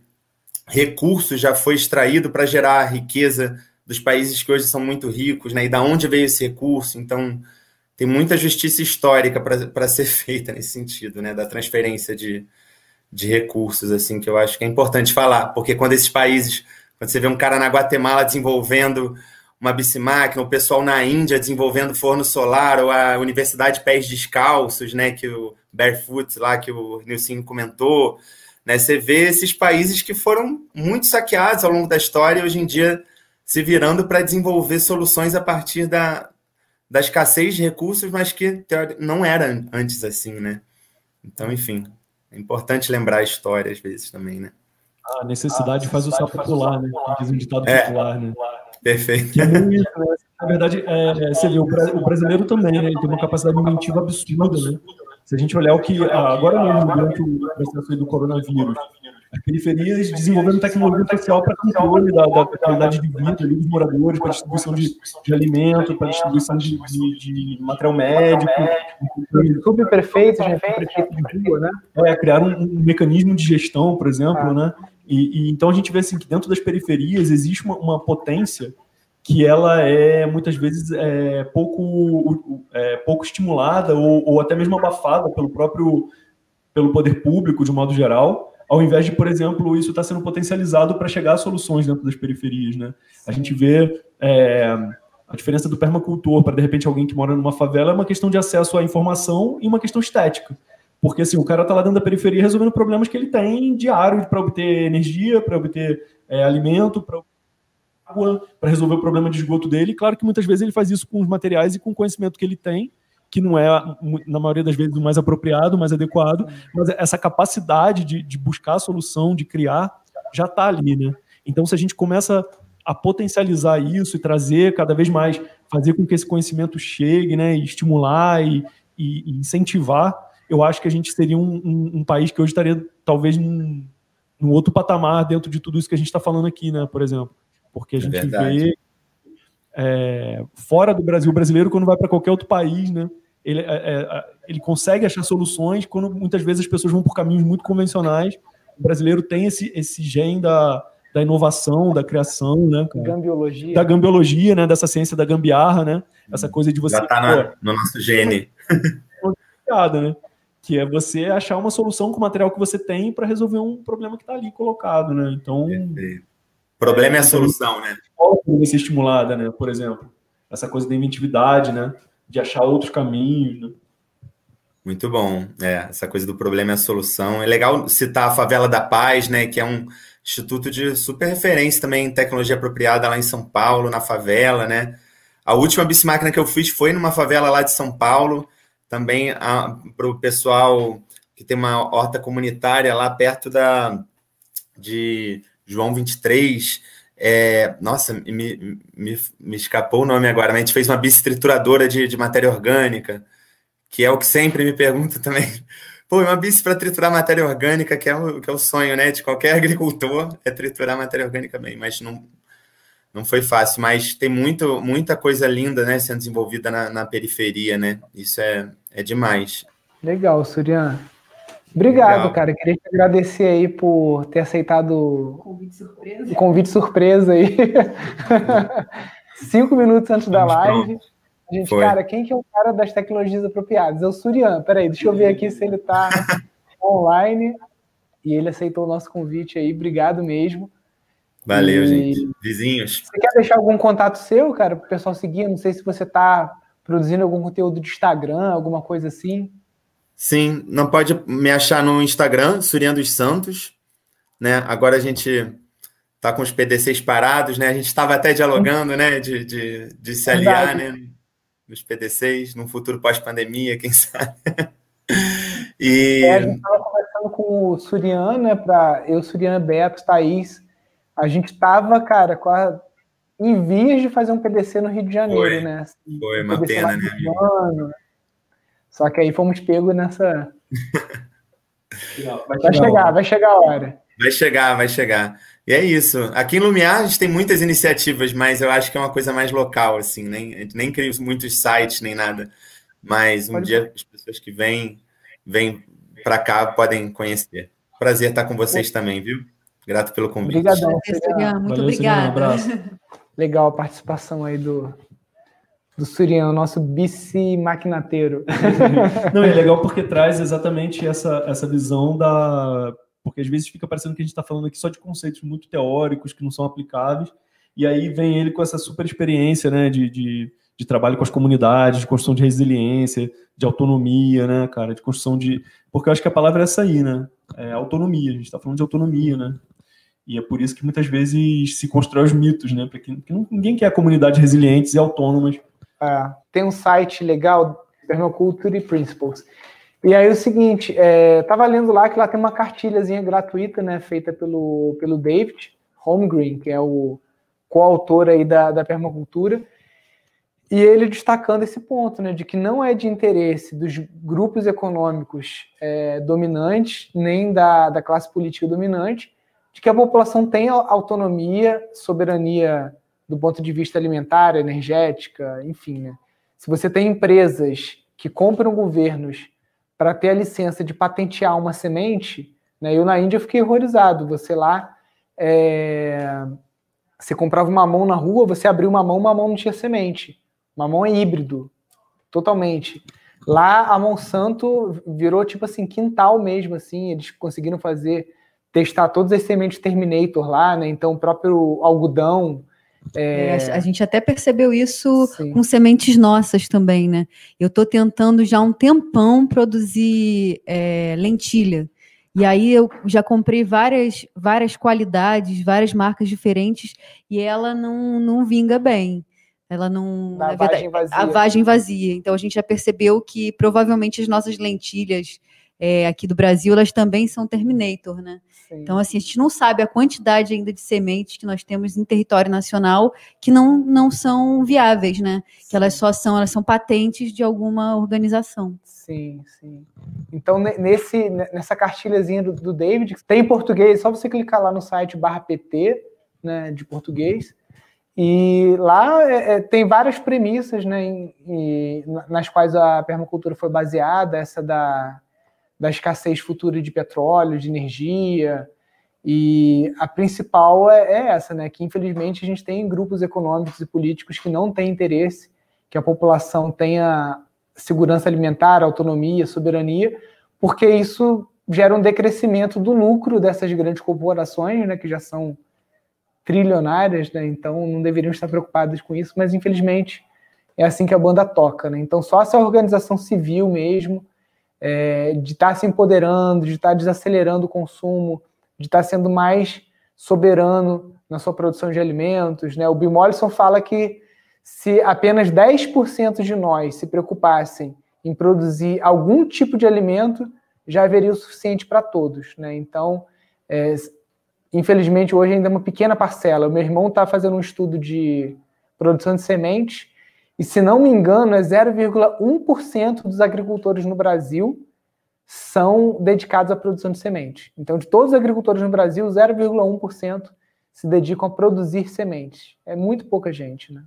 recursos já foi extraído para gerar a riqueza dos países que hoje são muito ricos, né? E da onde veio esse recurso? Então, tem muita justiça histórica para ser feita nesse sentido, né? Da transferência de, de recursos, assim, que eu acho que é importante falar, porque quando esses países, quando você vê um cara na Guatemala desenvolvendo uma bicimáquina, o pessoal na Índia desenvolvendo forno solar, ou a Universidade Pés Descalços, né, que o Barefoot lá, que o Nilson comentou, Né? Você vê esses países que foram muito saqueados ao longo da história e hoje em dia se virando para desenvolver soluções a partir da, da escassez de recursos, mas que não era antes assim, né? Então, enfim, é importante lembrar a história às vezes também, né? A necessidade, faz o sapo pular, né? Diz um ditado é, popular, né? Perfeito. Que é isso, né? Na verdade, é, você vê, o brasileiro também, né? Ele tem uma capacidade mentiva absurda, né? Se a gente olhar o que agora mesmo, durante o processo do coronavírus, as periferias desenvolvendo tecnologia especial para controle da, da, qualidade de vida ali, dos moradores, para distribuição de, de alimento, para distribuição de, de, de, material médico. Prefeito, já prefeito de rua, né? É, criar um, um, mecanismo de gestão, por exemplo, ah. né? E, e, então a gente vê assim que dentro das periferias existe uma, uma potência que ela é muitas vezes é, pouco, é, pouco estimulada ou, ou, até mesmo abafada pelo próprio pelo poder público de um modo geral, ao invés de, por exemplo, isso está sendo potencializado para chegar a soluções dentro das periferias, né? A gente vê é, a diferença do permacultor para de repente alguém que mora numa favela é uma questão de acesso à informação e uma questão estética. Porque assim, o cara está lá dentro da periferia resolvendo problemas que ele tem diário para obter energia, para obter é, alimento, para água para resolver o problema de esgoto dele. Claro que muitas vezes ele faz isso com os materiais e com o conhecimento que ele tem, que não é, na maioria das vezes, o mais apropriado, o mais adequado, mas essa capacidade de, de buscar a solução, de criar, já está ali, né? Então, se a gente começa a potencializar isso e trazer cada vez mais, fazer com que esse conhecimento chegue, né, e estimular e, e, e incentivar, eu acho que a gente seria um, um, um país que hoje estaria talvez num, num, outro patamar dentro de tudo isso que a gente está falando aqui, né, por exemplo. Porque a é gente é vê é, fora do Brasil, o brasileiro, quando vai para qualquer outro país, né? Ele, é, é, ele consegue achar soluções quando muitas vezes as pessoas vão por caminhos muito convencionais. O brasileiro tem esse, esse gen da, da inovação, da criação, né? Gambiologia. Da gambiologia, né? Dessa ciência da gambiarra, né? Essa coisa de você. Já está no nosso gene. né? Que é você achar uma solução com o material que você tem para resolver um problema que está ali colocado, né? Então. Perfeito problema é a solução, né? Deve ser estimulada, né? Por exemplo, essa coisa da inventividade, né? De achar outros caminhos, né? Muito bom. É, essa coisa do problema é a solução. É legal citar a Favela da Paz, né? Que é um instituto de super referência também em tecnologia apropriada lá em São Paulo, na favela, né? A última bicimáquina que eu fiz foi numa favela lá de São Paulo, também para o pessoal que tem uma horta comunitária lá perto da de João 23. É, nossa, me, me, me, escapou o nome agora, mas a gente fez uma bici-trituradora de, de matéria orgânica, que é o que sempre me pergunta também. Pô, uma bici para triturar matéria orgânica, que é, o, que é o sonho né, de qualquer agricultor, é triturar matéria orgânica bem, mas não, não foi fácil. Mas tem muito, muita coisa linda né, sendo desenvolvida na, na periferia, né? Isso é, é demais. Legal, Surian. Obrigado, Legal. cara. Queria te agradecer aí por ter aceitado o convite surpresa, o convite surpresa aí. Cinco minutos antes da live. A gente, Foi. cara, quem que é o cara das tecnologias apropriadas? É o Surian. Peraí, deixa eu ver aqui se ele está online. E ele aceitou o nosso convite aí. Obrigado mesmo. Valeu, e... gente. Vizinhos. Você quer deixar algum contato seu, cara, para o pessoal seguir? Não sei se você está produzindo algum conteúdo de Instagram, alguma coisa assim. Sim, não pode me achar no Instagram, Surian dos Santos, né? Agora a gente tá com os PDCs parados, né? A gente estava até dialogando, né? De, de, de se aliar, né? Nos PDCs, num futuro pós-pandemia, quem sabe. e... É, a gente estava conversando com o Surian, né? Para eu, Surian, Beto, Thaís. A gente estava, cara, com a... em vias de fazer um PDC no Rio de Janeiro, Foi. né? Assim, Foi uma pena, né? Ano, só que aí fomos pegos nessa. vai, chegar, vai chegar a hora. Vai chegar, vai chegar. E é isso. Aqui em Lumiar a gente tem muitas iniciativas, mas eu acho que é uma coisa mais local, assim, nem, nem crio muitos sites nem nada. Mas um Pode dia as pessoas que vêm, vêm para cá podem conhecer. Prazer estar com vocês também, viu? Grato pelo convite. Obrigadão. Muito obrigada. Legal a participação aí do, do Surian, nosso bici-maquinateiro. Não, é legal porque traz exatamente essa, essa visão da. Porque às vezes fica parecendo que a gente está falando aqui só de conceitos muito teóricos que não são aplicáveis, e aí vem ele com essa super experiência né, de, de, de trabalho com as comunidades, de construção de resiliência, de autonomia, né, cara, de construção de. Porque eu acho que a palavra é essa aí, né? é, autonomia. A gente está falando de autonomia, né? E é por isso que muitas vezes se constrói os mitos, né? Porque ninguém quer comunidades resilientes e autônomas. É, tem um site legal, Permaculture Principles. E aí o seguinte, é, tava lendo lá que lá tem uma cartilhazinha gratuita, né, feita pelo, pelo David Holmgreen, que é o coautor aí da, da permacultura, e ele destacando esse ponto, né, de que não é de interesse dos grupos econômicos é, dominantes, nem da, da classe política dominante, de que a população tenha autonomia, soberania do ponto de vista alimentar, energética, enfim. Né? Se você tem empresas que compram governos para ter a licença de patentear uma semente, né? eu na Índia fiquei horrorizado. Você lá, é... você comprava uma mão na rua, você abriu uma mão, uma mão não tinha semente. Uma mão é híbrido, totalmente. Lá a Monsanto virou tipo assim quintal mesmo, assim. Eles conseguiram fazer testar todas as sementes Terminator lá, né? Então, o próprio algodão. É... É, a gente até percebeu isso Sim. com sementes nossas também, né? Eu estou tentando já há um tempão produzir é, lentilha. E aí eu já comprei várias, várias qualidades, várias marcas diferentes, e ela não, não vinga bem. Ela não. A vagem vazia. A vagem vazia. Então a gente já percebeu que provavelmente as nossas lentilhas é, aqui do Brasil, elas também são Terminator, né? Sim. Então, assim, a gente não sabe a quantidade ainda de sementes que nós temos em território nacional que não, não são viáveis, né? Sim. Que elas só são, elas são patentes de alguma organização. Sim, sim. Então, nesse, nessa cartilhazinha do, do David, tem em português, só você clicar lá no site barra PT, né, de português, e lá é, é tem várias premissas, né, em, em, nas quais a permacultura foi baseada, essa da da escassez futura de petróleo, de energia. E a principal é, é, essa, né? Que infelizmente a gente tem grupos econômicos e políticos que não têm interesse que a população tenha segurança alimentar, autonomia, soberania, porque isso gera um decrescimento do lucro dessas grandes corporações, né? Que já são trilionárias, né? Então não deveriam estar preocupadas com isso, mas infelizmente é assim que a banda toca, né? Então só essa organização civil mesmo é, de estar tá se empoderando, de estar tá desacelerando o consumo, de estar tá sendo mais soberano na sua produção de alimentos. Né? O Bill Mollison fala que se apenas 10% de nós se preocupassem em produzir algum tipo de alimento, já haveria o suficiente para todos. Né? Então, é, infelizmente, hoje ainda é uma pequena parcela. O meu irmão está fazendo um estudo de produção de sementes e se não me engano, é 0,1% dos agricultores no Brasil são dedicados à produção de semente. Então, de todos os agricultores no Brasil, 0,1% se dedicam a produzir sementes. É muito pouca gente, né?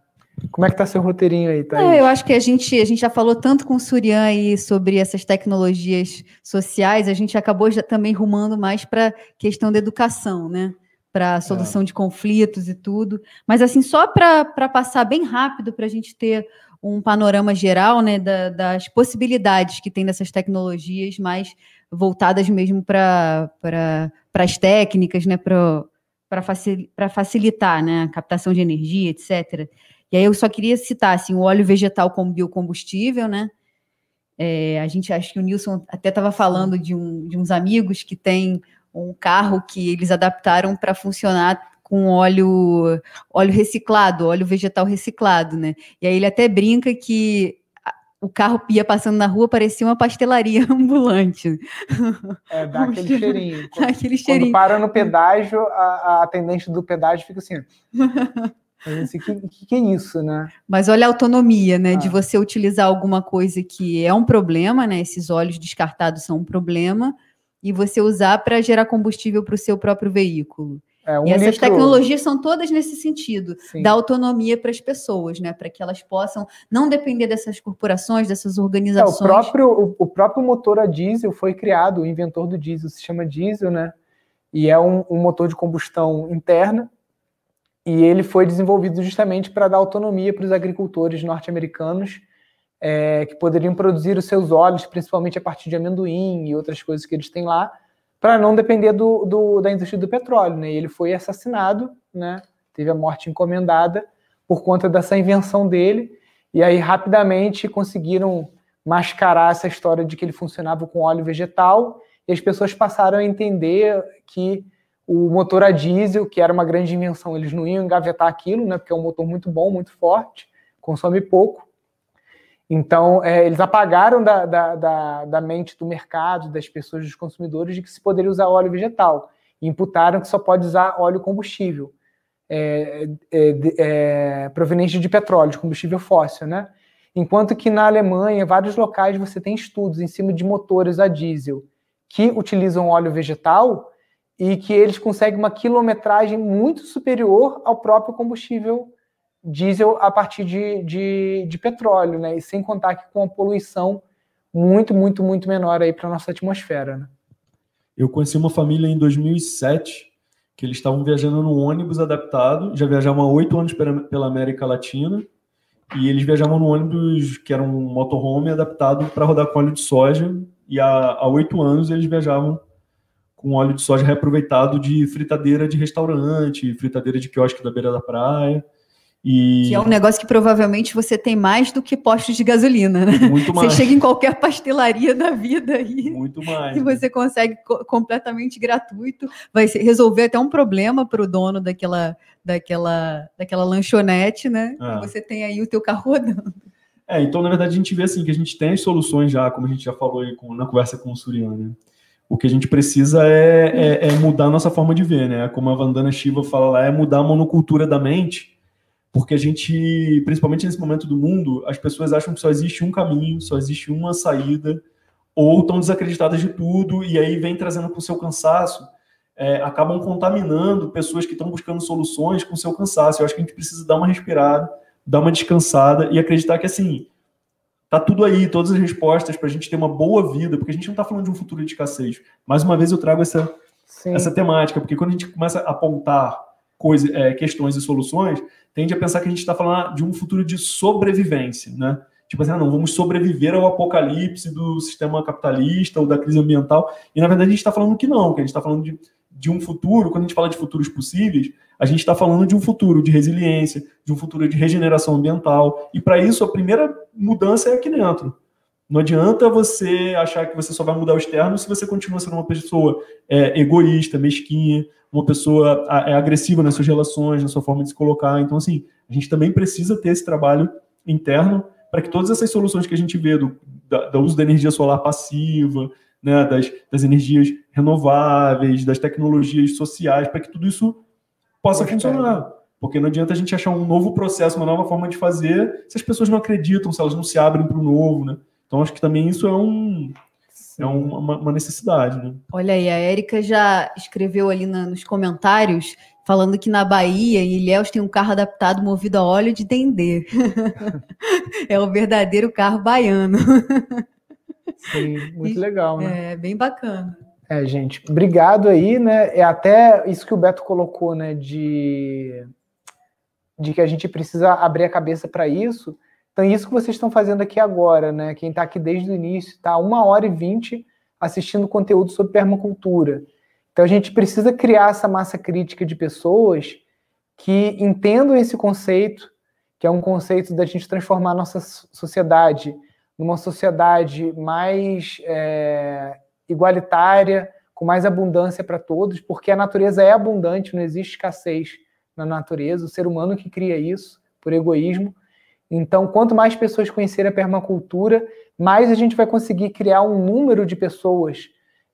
Como é que está seu roteirinho aí, Thaís? É, eu acho que a gente, a gente já falou tanto com o Surian aí sobre essas tecnologias sociais, a gente acabou já também rumando mais para a questão da educação, né? Para solução é. de conflitos e tudo. Mas, assim, só para passar bem rápido, para a gente ter um panorama geral né, da, das possibilidades que tem dessas tecnologias mais voltadas mesmo para pra, as técnicas, né, para facil, facilitar né, a captação de energia, etc. E aí eu só queria citar assim, o óleo vegetal como biocombustível, né? É, a gente acha que o Nilson até estava falando de, um, de uns amigos que têm um carro que eles adaptaram para funcionar com óleo, óleo reciclado, óleo vegetal reciclado, né? E aí ele até brinca que o carro ia passando na rua, parecia uma pastelaria ambulante. É, dá aquele cheirinho. Quando, aquele cheirinho. Quando para no pedágio, a, a atendente do pedágio fica assim. O que, que, que, é isso, né? Mas olha a autonomia, né? Ah. De você utilizar alguma coisa que é um problema, né? Esses óleos descartados são um problema, e você usar para gerar combustível para o seu próprio veículo. É, um e essas litro... tecnologias são todas nesse sentido, Sim. da autonomia para as pessoas, né? Para que elas possam não depender dessas corporações, dessas organizações. É, o, próprio, o, o, próprio motor a diesel foi criado, o inventor do diesel se chama diesel, né? E é um, um motor de combustão interna. E ele foi desenvolvido justamente para dar autonomia para os agricultores norte-americanos é, que poderiam produzir os seus óleos, principalmente a partir de amendoim e outras coisas que eles têm lá, para não depender do, do, da indústria do petróleo. Né? E ele foi assassinado, né? teve a morte encomendada por conta dessa invenção dele, e aí rapidamente conseguiram mascarar essa história de que ele funcionava com óleo vegetal e as pessoas passaram a entender que o motor a diesel, que era uma grande invenção, eles não iam engavetar aquilo, né, porque é um motor muito bom, muito forte, consome pouco. Então, é, eles apagaram da, da, da, da, mente do mercado, das pessoas, dos consumidores, de que se poderia usar óleo vegetal. E imputaram que só pode usar óleo combustível, é, é, é proveniente de petróleo, de combustível fóssil, né? Enquanto que na Alemanha, em vários locais, você tem estudos em cima de motores a diesel que utilizam óleo vegetal e que eles conseguem uma quilometragem muito superior ao próprio combustível diesel a partir de, de, de petróleo, né? E sem contar que com a poluição muito, muito, muito menor aí para nossa atmosfera, né? Eu conheci uma família em 2007 que eles estavam viajando num ônibus adaptado, já viajavam há oito anos pela América Latina, e eles viajavam no ônibus que era um motorhome adaptado para rodar com óleo de soja, e há oito anos eles viajavam com óleo de soja reaproveitado de fritadeira de restaurante, fritadeira de quiosque da beira da praia. E... Que é um negócio que provavelmente você tem mais do que postos de gasolina, né? Muito mais. Você chega em qualquer pastelaria da vida e, Muito mais, e você consegue co completamente gratuito. Vai resolver até um problema para o dono daquela, daquela, daquela lanchonete, né? É. Você tem aí o teu carro rodando. É, então, na verdade, a gente vê assim que a gente tem as soluções já, como a gente já falou aí com, na conversa com o Suriano. Né? O que a gente precisa é, é, é, mudar a nossa forma de ver, né? Como a Vandana Shiva fala lá, é mudar a monocultura da mente, porque a gente, principalmente nesse momento do mundo, as pessoas acham que só existe um caminho, só existe uma saída, ou estão desacreditadas de tudo, e aí vem trazendo com o seu cansaço, é, acabam contaminando pessoas que estão buscando soluções com o seu cansaço. Eu acho que a gente precisa dar uma respirada, dar uma descansada e acreditar que, assim, Tá tudo aí, todas as respostas para a gente ter uma boa vida, porque a gente não está falando de um futuro de escassez. Mais uma vez eu trago essa, essa temática, porque quando a gente começa a apontar coisa, é, questões e soluções, tende a pensar que a gente está falando de um futuro de sobrevivência, né? Tipo assim, ah, não, vamos sobreviver ao apocalipse do sistema capitalista ou da crise ambiental. E na verdade a gente está falando que não, que a gente está falando de, de um futuro, quando a gente fala de futuros possíveis, a gente está falando de um futuro de resiliência, de um futuro de regeneração ambiental. E para isso, a primeira mudança é aqui dentro. Não adianta você achar que você só vai mudar o externo se você continua sendo uma pessoa é, egoísta, mesquinha, uma pessoa é, agressiva nas suas relações, na sua forma de se colocar. Então, assim, a gente também precisa ter esse trabalho interno para que todas essas soluções que a gente vê do, da, do uso da energia solar passiva, né, das, das energias renováveis, das tecnologias sociais, para que tudo isso possa funcionar. Porque não adianta a gente achar um novo processo, uma nova forma de fazer, se as pessoas não acreditam, se elas não se abrem para o novo, né? Então, acho que também isso é, um, é uma, uma, necessidade, né? Olha aí, a Érica já escreveu ali na, nos comentários, falando que na Bahia, em Ilhéus, tem um carro adaptado movido a óleo de dendê. é o verdadeiro carro baiano. Sim, muito legal, né? É, bem bacana. É, gente, obrigado aí, né? É até isso que o Beto colocou, né? De, de que a gente precisa abrir a cabeça para isso. Então, isso que vocês estão fazendo aqui agora, né? Quem está aqui desde o início, está uma hora e vinte assistindo conteúdo sobre permacultura. Então, a gente precisa criar essa massa crítica de pessoas que entendam esse conceito, que é um conceito da gente transformar a nossa sociedade numa sociedade mais é, igualitária, com mais abundância para todos, porque a natureza é abundante, não existe escassez na natureza, o ser humano que cria isso por egoísmo. Então, quanto mais pessoas conhecerem a permacultura, mais a gente vai conseguir criar um número de pessoas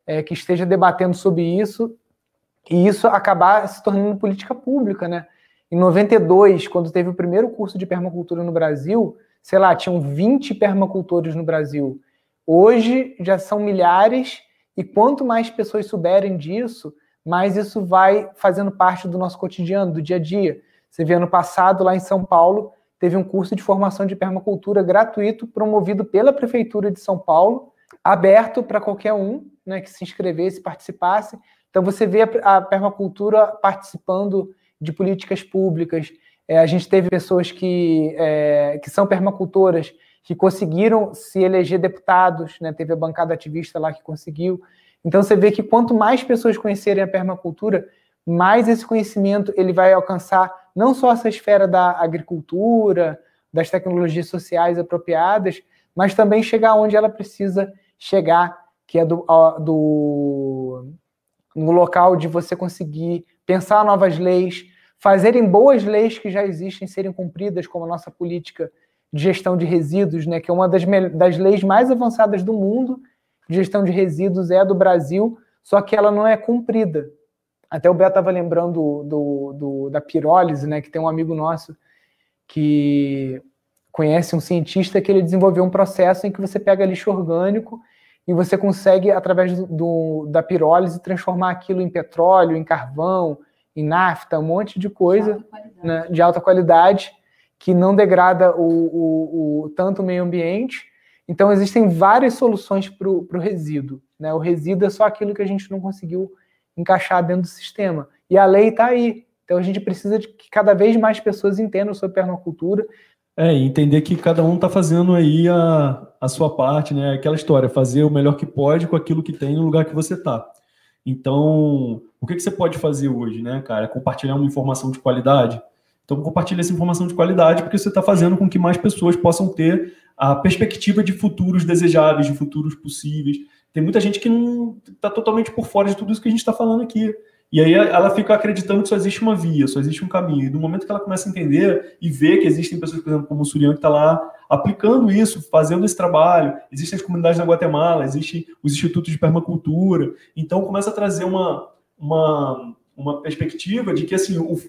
é, que esteja debatendo sobre isso e isso acabar se tornando política pública, né? Em 92, quando teve o primeiro curso de permacultura no Brasil, sei lá, tinham 20 permacultores no Brasil. Hoje já são milhares, e quanto mais pessoas souberem disso, mais isso vai fazendo parte do nosso cotidiano, do dia a dia. Você vê ano passado, lá em São Paulo, teve um curso de formação de permacultura gratuito, promovido pela Prefeitura de São Paulo, aberto para qualquer um né, que se inscrevesse, participasse. Então, você vê a permacultura participando de políticas públicas. É, a gente teve pessoas que, é, que são permacultoras que conseguiram se eleger deputados, né? teve a bancada ativista lá que conseguiu. Então você vê que quanto mais pessoas conhecerem a permacultura, mais esse conhecimento ele vai alcançar não só essa esfera da agricultura, das tecnologias sociais apropriadas, mas também chegar onde ela precisa chegar, que é do, do no local de você conseguir pensar novas leis, fazerem boas leis que já existem serem cumpridas, como a nossa política de gestão de resíduos, né, que é uma das, das leis mais avançadas do mundo de gestão de resíduos, é a do Brasil, só que ela não é cumprida. Até o Beto estava lembrando do, do, da pirólise, né, que tem um amigo nosso que conhece um cientista que ele desenvolveu um processo em que você pega lixo orgânico e você consegue, através do, da pirólise, transformar aquilo em petróleo, em carvão, em nafta, um monte de coisa de alta, né, de alta qualidade, que não degrada o, o, o, tanto o meio ambiente. Então, existem várias soluções para o resíduo. Né? O resíduo é só aquilo que a gente não conseguiu encaixar dentro do sistema. E a lei está aí. Então, a gente precisa de que cada vez mais pessoas entendam sobre permacultura, é, e entender que cada um está fazendo aí a, a sua parte, né? Aquela história, fazer o melhor que pode com aquilo que tem no lugar que você está. Então, o que, que você pode fazer hoje, né, cara? Compartilhar uma informação de qualidade? Então, compartilhe essa informação de qualidade, porque você está fazendo com que mais pessoas possam ter a perspectiva de futuros desejáveis, de futuros possíveis. Tem muita gente que não está totalmente por fora de tudo isso que a gente está falando aqui. E aí ela fica acreditando que só existe uma via, só existe um caminho. E no momento que ela começa a entender e ver que existem pessoas, por exemplo, como o Surian, que está lá aplicando isso, fazendo esse trabalho, existem as comunidades na Guatemala, existem os institutos de permacultura. Então começa a trazer uma, uma, uma perspectiva de que assim o,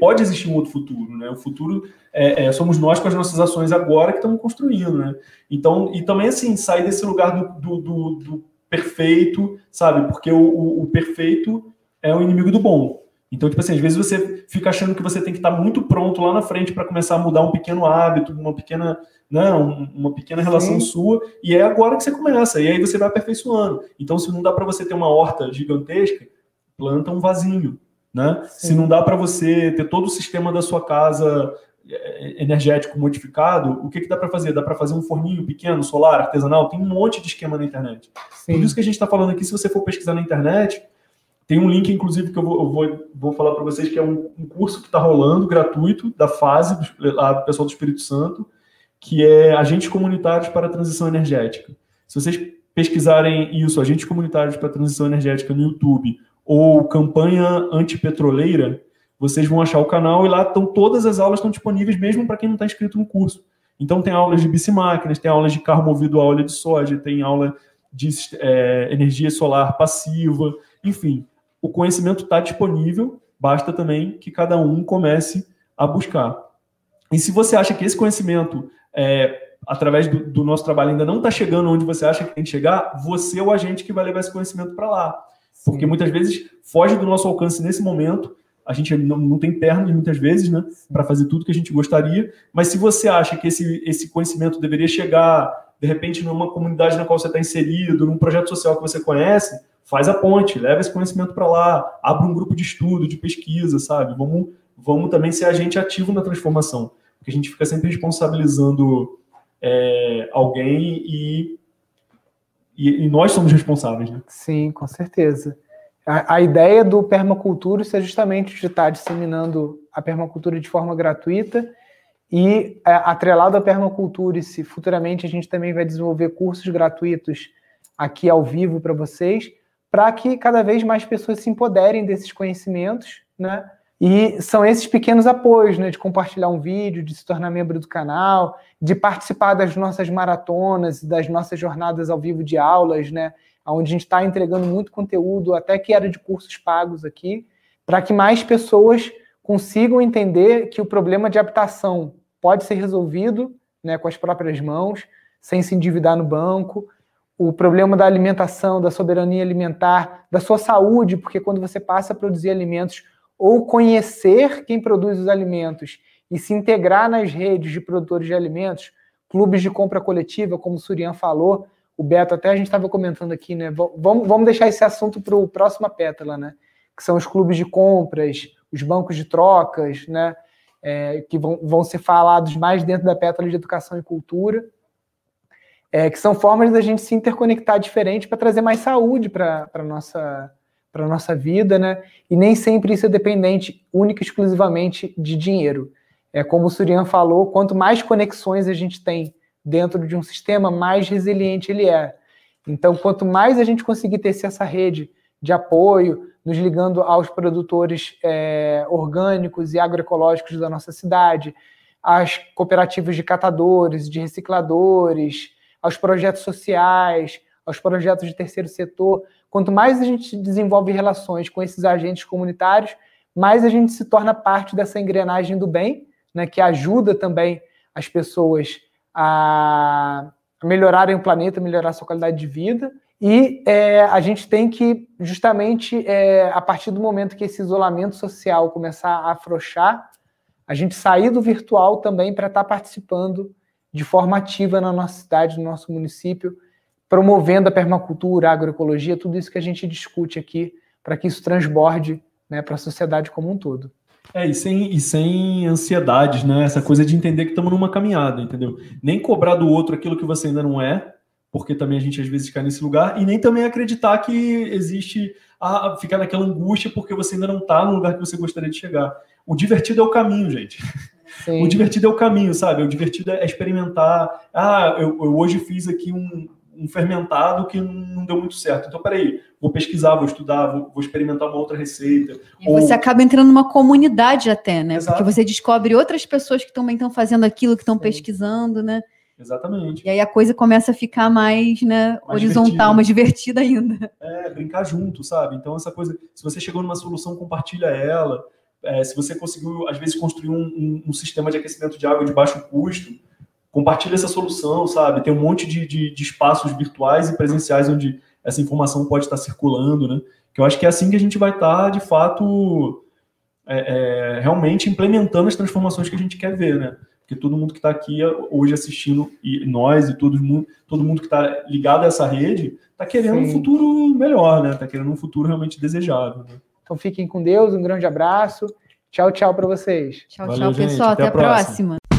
pode existir um outro futuro, né? O futuro é, é, somos nós com as nossas ações agora que estamos construindo, né? Então e também assim sair desse lugar do, do, do, do perfeito, sabe? Porque o, o, o perfeito é o inimigo do bom. Então, tipo assim, às vezes você fica achando que você tem que estar muito pronto lá na frente para começar a mudar um pequeno hábito, uma pequena, não, né, uma pequena relação Sim. sua, e é agora que você começa, e aí você vai aperfeiçoando. Então, se não dá para você ter uma horta gigantesca, planta um vasinho, né? Se não dá para você ter todo o sistema da sua casa é, energético modificado, o que, que dá para fazer? Dá para fazer um forninho pequeno, solar, artesanal? Tem um monte de esquema na internet. Sim. Por isso que a gente está falando aqui, se você for pesquisar na internet, tem um link, inclusive, que eu vou, eu vou, vou falar para vocês, que é um, um curso que está rolando, gratuito, da fase, do, lá, do pessoal do Espírito Santo, que é Agentes Comunitários para a Transição Energética. Se vocês pesquisarem isso, Agentes Comunitários para a Transição Energética no YouTube, ou Campanha Antipetroleira, vocês vão achar o canal e lá estão todas as aulas estão disponíveis, mesmo para quem não está inscrito no curso. Então tem aulas de bicimáquinas, tem aulas de carro movido a óleo de soja, tem aula de é, energia solar passiva, enfim, o conhecimento está disponível, basta também que cada um comece a buscar. E se você acha que esse conhecimento, é, através do, do, nosso trabalho, ainda não está chegando onde você acha que tem que chegar, você é o agente que vai levar esse conhecimento para lá. Porque muitas vezes foge do nosso alcance nesse momento, a gente não, não tem pernas muitas vezes, né, para fazer tudo que a gente gostaria. Mas se você acha que esse, esse conhecimento deveria chegar, de repente, numa comunidade na qual você está inserido, num projeto social que você conhece, faz a ponte, leva esse conhecimento para lá, abre um grupo de estudo, de pesquisa, sabe? Vamos, vamos também ser agente ativo na transformação, porque a gente fica sempre responsabilizando é, alguém e, e, e, nós somos responsáveis, né? Sim, com certeza. A, a ideia do permacultura é justamente de estar disseminando a permacultura de forma gratuita e é, atrelado à permacultura, e se futuramente a gente também vai desenvolver cursos gratuitos aqui ao vivo para vocês, para que cada vez mais pessoas se empoderem desses conhecimentos, né? E são esses pequenos apoios, né? De compartilhar um vídeo, de se tornar membro do canal, de participar das nossas maratonas, das nossas jornadas ao vivo de aulas, né? Onde a gente está entregando muito conteúdo, até que era de cursos pagos aqui, para que mais pessoas consigam entender que o problema de habitação pode ser resolvido né, com as próprias mãos, sem se endividar no banco, o problema da alimentação, da soberania alimentar, da sua saúde, porque quando você passa a produzir alimentos ou conhecer quem produz os alimentos e se integrar nas redes de produtores de alimentos, clubes de compra coletiva, como o Surian falou, o Beto até a gente estava comentando aqui, né? Vamos, vamos deixar esse assunto para o próxima pétala, né? Que são os clubes de compras, os bancos de trocas, né? É, que vão, vão ser falados mais dentro da pétala de educação e cultura é, que são formas da gente se interconectar diferente para trazer mais saúde para a nossa, para nossa vida, né? E nem sempre isso é dependente única e exclusivamente de dinheiro. É como o Surian falou, quanto mais conexões a gente tem dentro de um sistema, mais resiliente ele é. Então, quanto mais a gente conseguir ter essa rede de apoio, nos ligando aos produtores é, orgânicos e agroecológicos da nossa cidade, às cooperativas de catadores, de recicladores, aos projetos sociais, aos projetos de terceiro setor. Quanto mais a gente desenvolve relações com esses agentes comunitários, mais a gente se torna parte dessa engrenagem do bem, né, que ajuda também as pessoas a melhorarem o planeta, melhorar a sua qualidade de vida. E é, a gente tem que, justamente, é, a partir do momento que esse isolamento social começar a afrouxar, a gente sair do virtual também para estar tá participando de forma ativa na nossa cidade, no nosso município, promovendo a permacultura, a agroecologia, tudo isso que a gente discute aqui, para que isso transborde né, para a sociedade como um todo. É, e sem, e sem ansiedades, né? Essa coisa de entender que estamos numa caminhada, entendeu? Nem cobrar do outro aquilo que você ainda não é, porque também a gente às vezes cai nesse lugar, e nem também acreditar que existe a ficar naquela angústia porque você ainda não está no lugar que você gostaria de chegar. O divertido é o caminho, gente. Sim. O divertido é o caminho, sabe? O divertido é experimentar. Ah, eu, eu hoje fiz aqui um, um, fermentado que não deu muito certo. Então, peraí, vou pesquisar, vou estudar, vou, vou experimentar uma outra receita. E Ou... você acaba entrando numa comunidade até, né? Exato. Porque você descobre outras pessoas que também estão fazendo aquilo, que estão pesquisando, né? Exatamente. E aí a coisa começa a ficar mais, né, mais horizontal, divertida. mais divertida ainda. É, brincar junto, sabe? Então, essa coisa, se você chegou numa solução, compartilha ela. É, se você conseguiu, às vezes, construir um, um, um, sistema de aquecimento de água de baixo custo, compartilha essa solução, sabe? Tem um monte de, de, de espaços virtuais e presenciais onde essa informação pode estar circulando, né? Que eu acho que é assim que a gente vai estar, de fato, é, é, realmente implementando as transformações que a gente quer ver, né? Porque todo mundo que está aqui hoje assistindo, e nós e todo mundo, todo mundo que está ligado a essa rede, está querendo Sim. um futuro melhor, né? Está querendo um futuro realmente desejável. Né? Então fiquem com Deus, um grande abraço. Tchau, tchau para vocês. Tchau, Valeu, tchau, gente. pessoal. Até, Até a próxima. próxima.